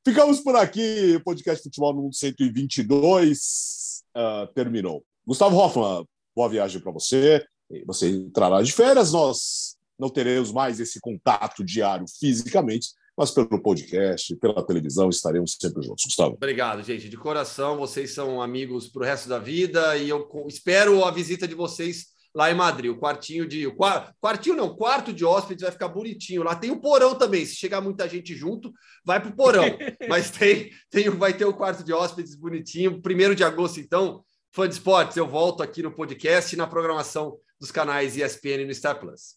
S1: Ficamos por aqui. O podcast Futebol no Mundo 122 uh, terminou. Gustavo Hoffman, boa viagem para você. Você entrará de férias. Nós não teremos mais esse contato diário fisicamente, mas pelo podcast, pela televisão, estaremos sempre juntos. Gustavo.
S3: Obrigado, gente. De coração, vocês são amigos para o resto da vida e eu espero a visita de vocês lá em Madrid. O quartinho de. O quartinho não, quarto de hóspedes vai ficar bonitinho. Lá tem o porão também. Se chegar muita gente junto, vai para o porão. Mas tem, tem, vai ter o quarto de hóspedes bonitinho. Primeiro de agosto, então, fã de esportes, eu volto aqui no podcast e na programação dos canais ESPN no Star Plus.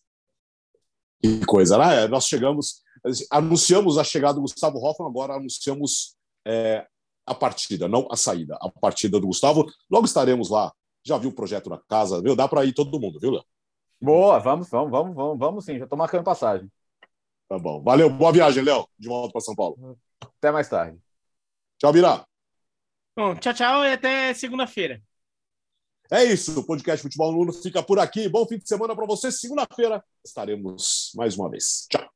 S1: Que coisa, né? Nós chegamos, anunciamos a chegada do Gustavo Hoffman, agora anunciamos é, a partida, não a saída, a partida do Gustavo. Logo estaremos lá. Já viu o projeto na casa, viu? Dá para ir todo mundo, viu, Léo?
S2: Boa, vamos, vamos, vamos, vamos, vamos sim. Já estou marcando passagem.
S1: Tá bom. Valeu, boa viagem, Léo. De volta para São Paulo.
S2: Até mais tarde.
S1: Tchau, Virá.
S4: Bom, tchau, tchau e até segunda-feira.
S1: É isso, o podcast Futebol no Mundo fica por aqui. Bom fim de semana para você. Segunda-feira estaremos mais uma vez. Tchau.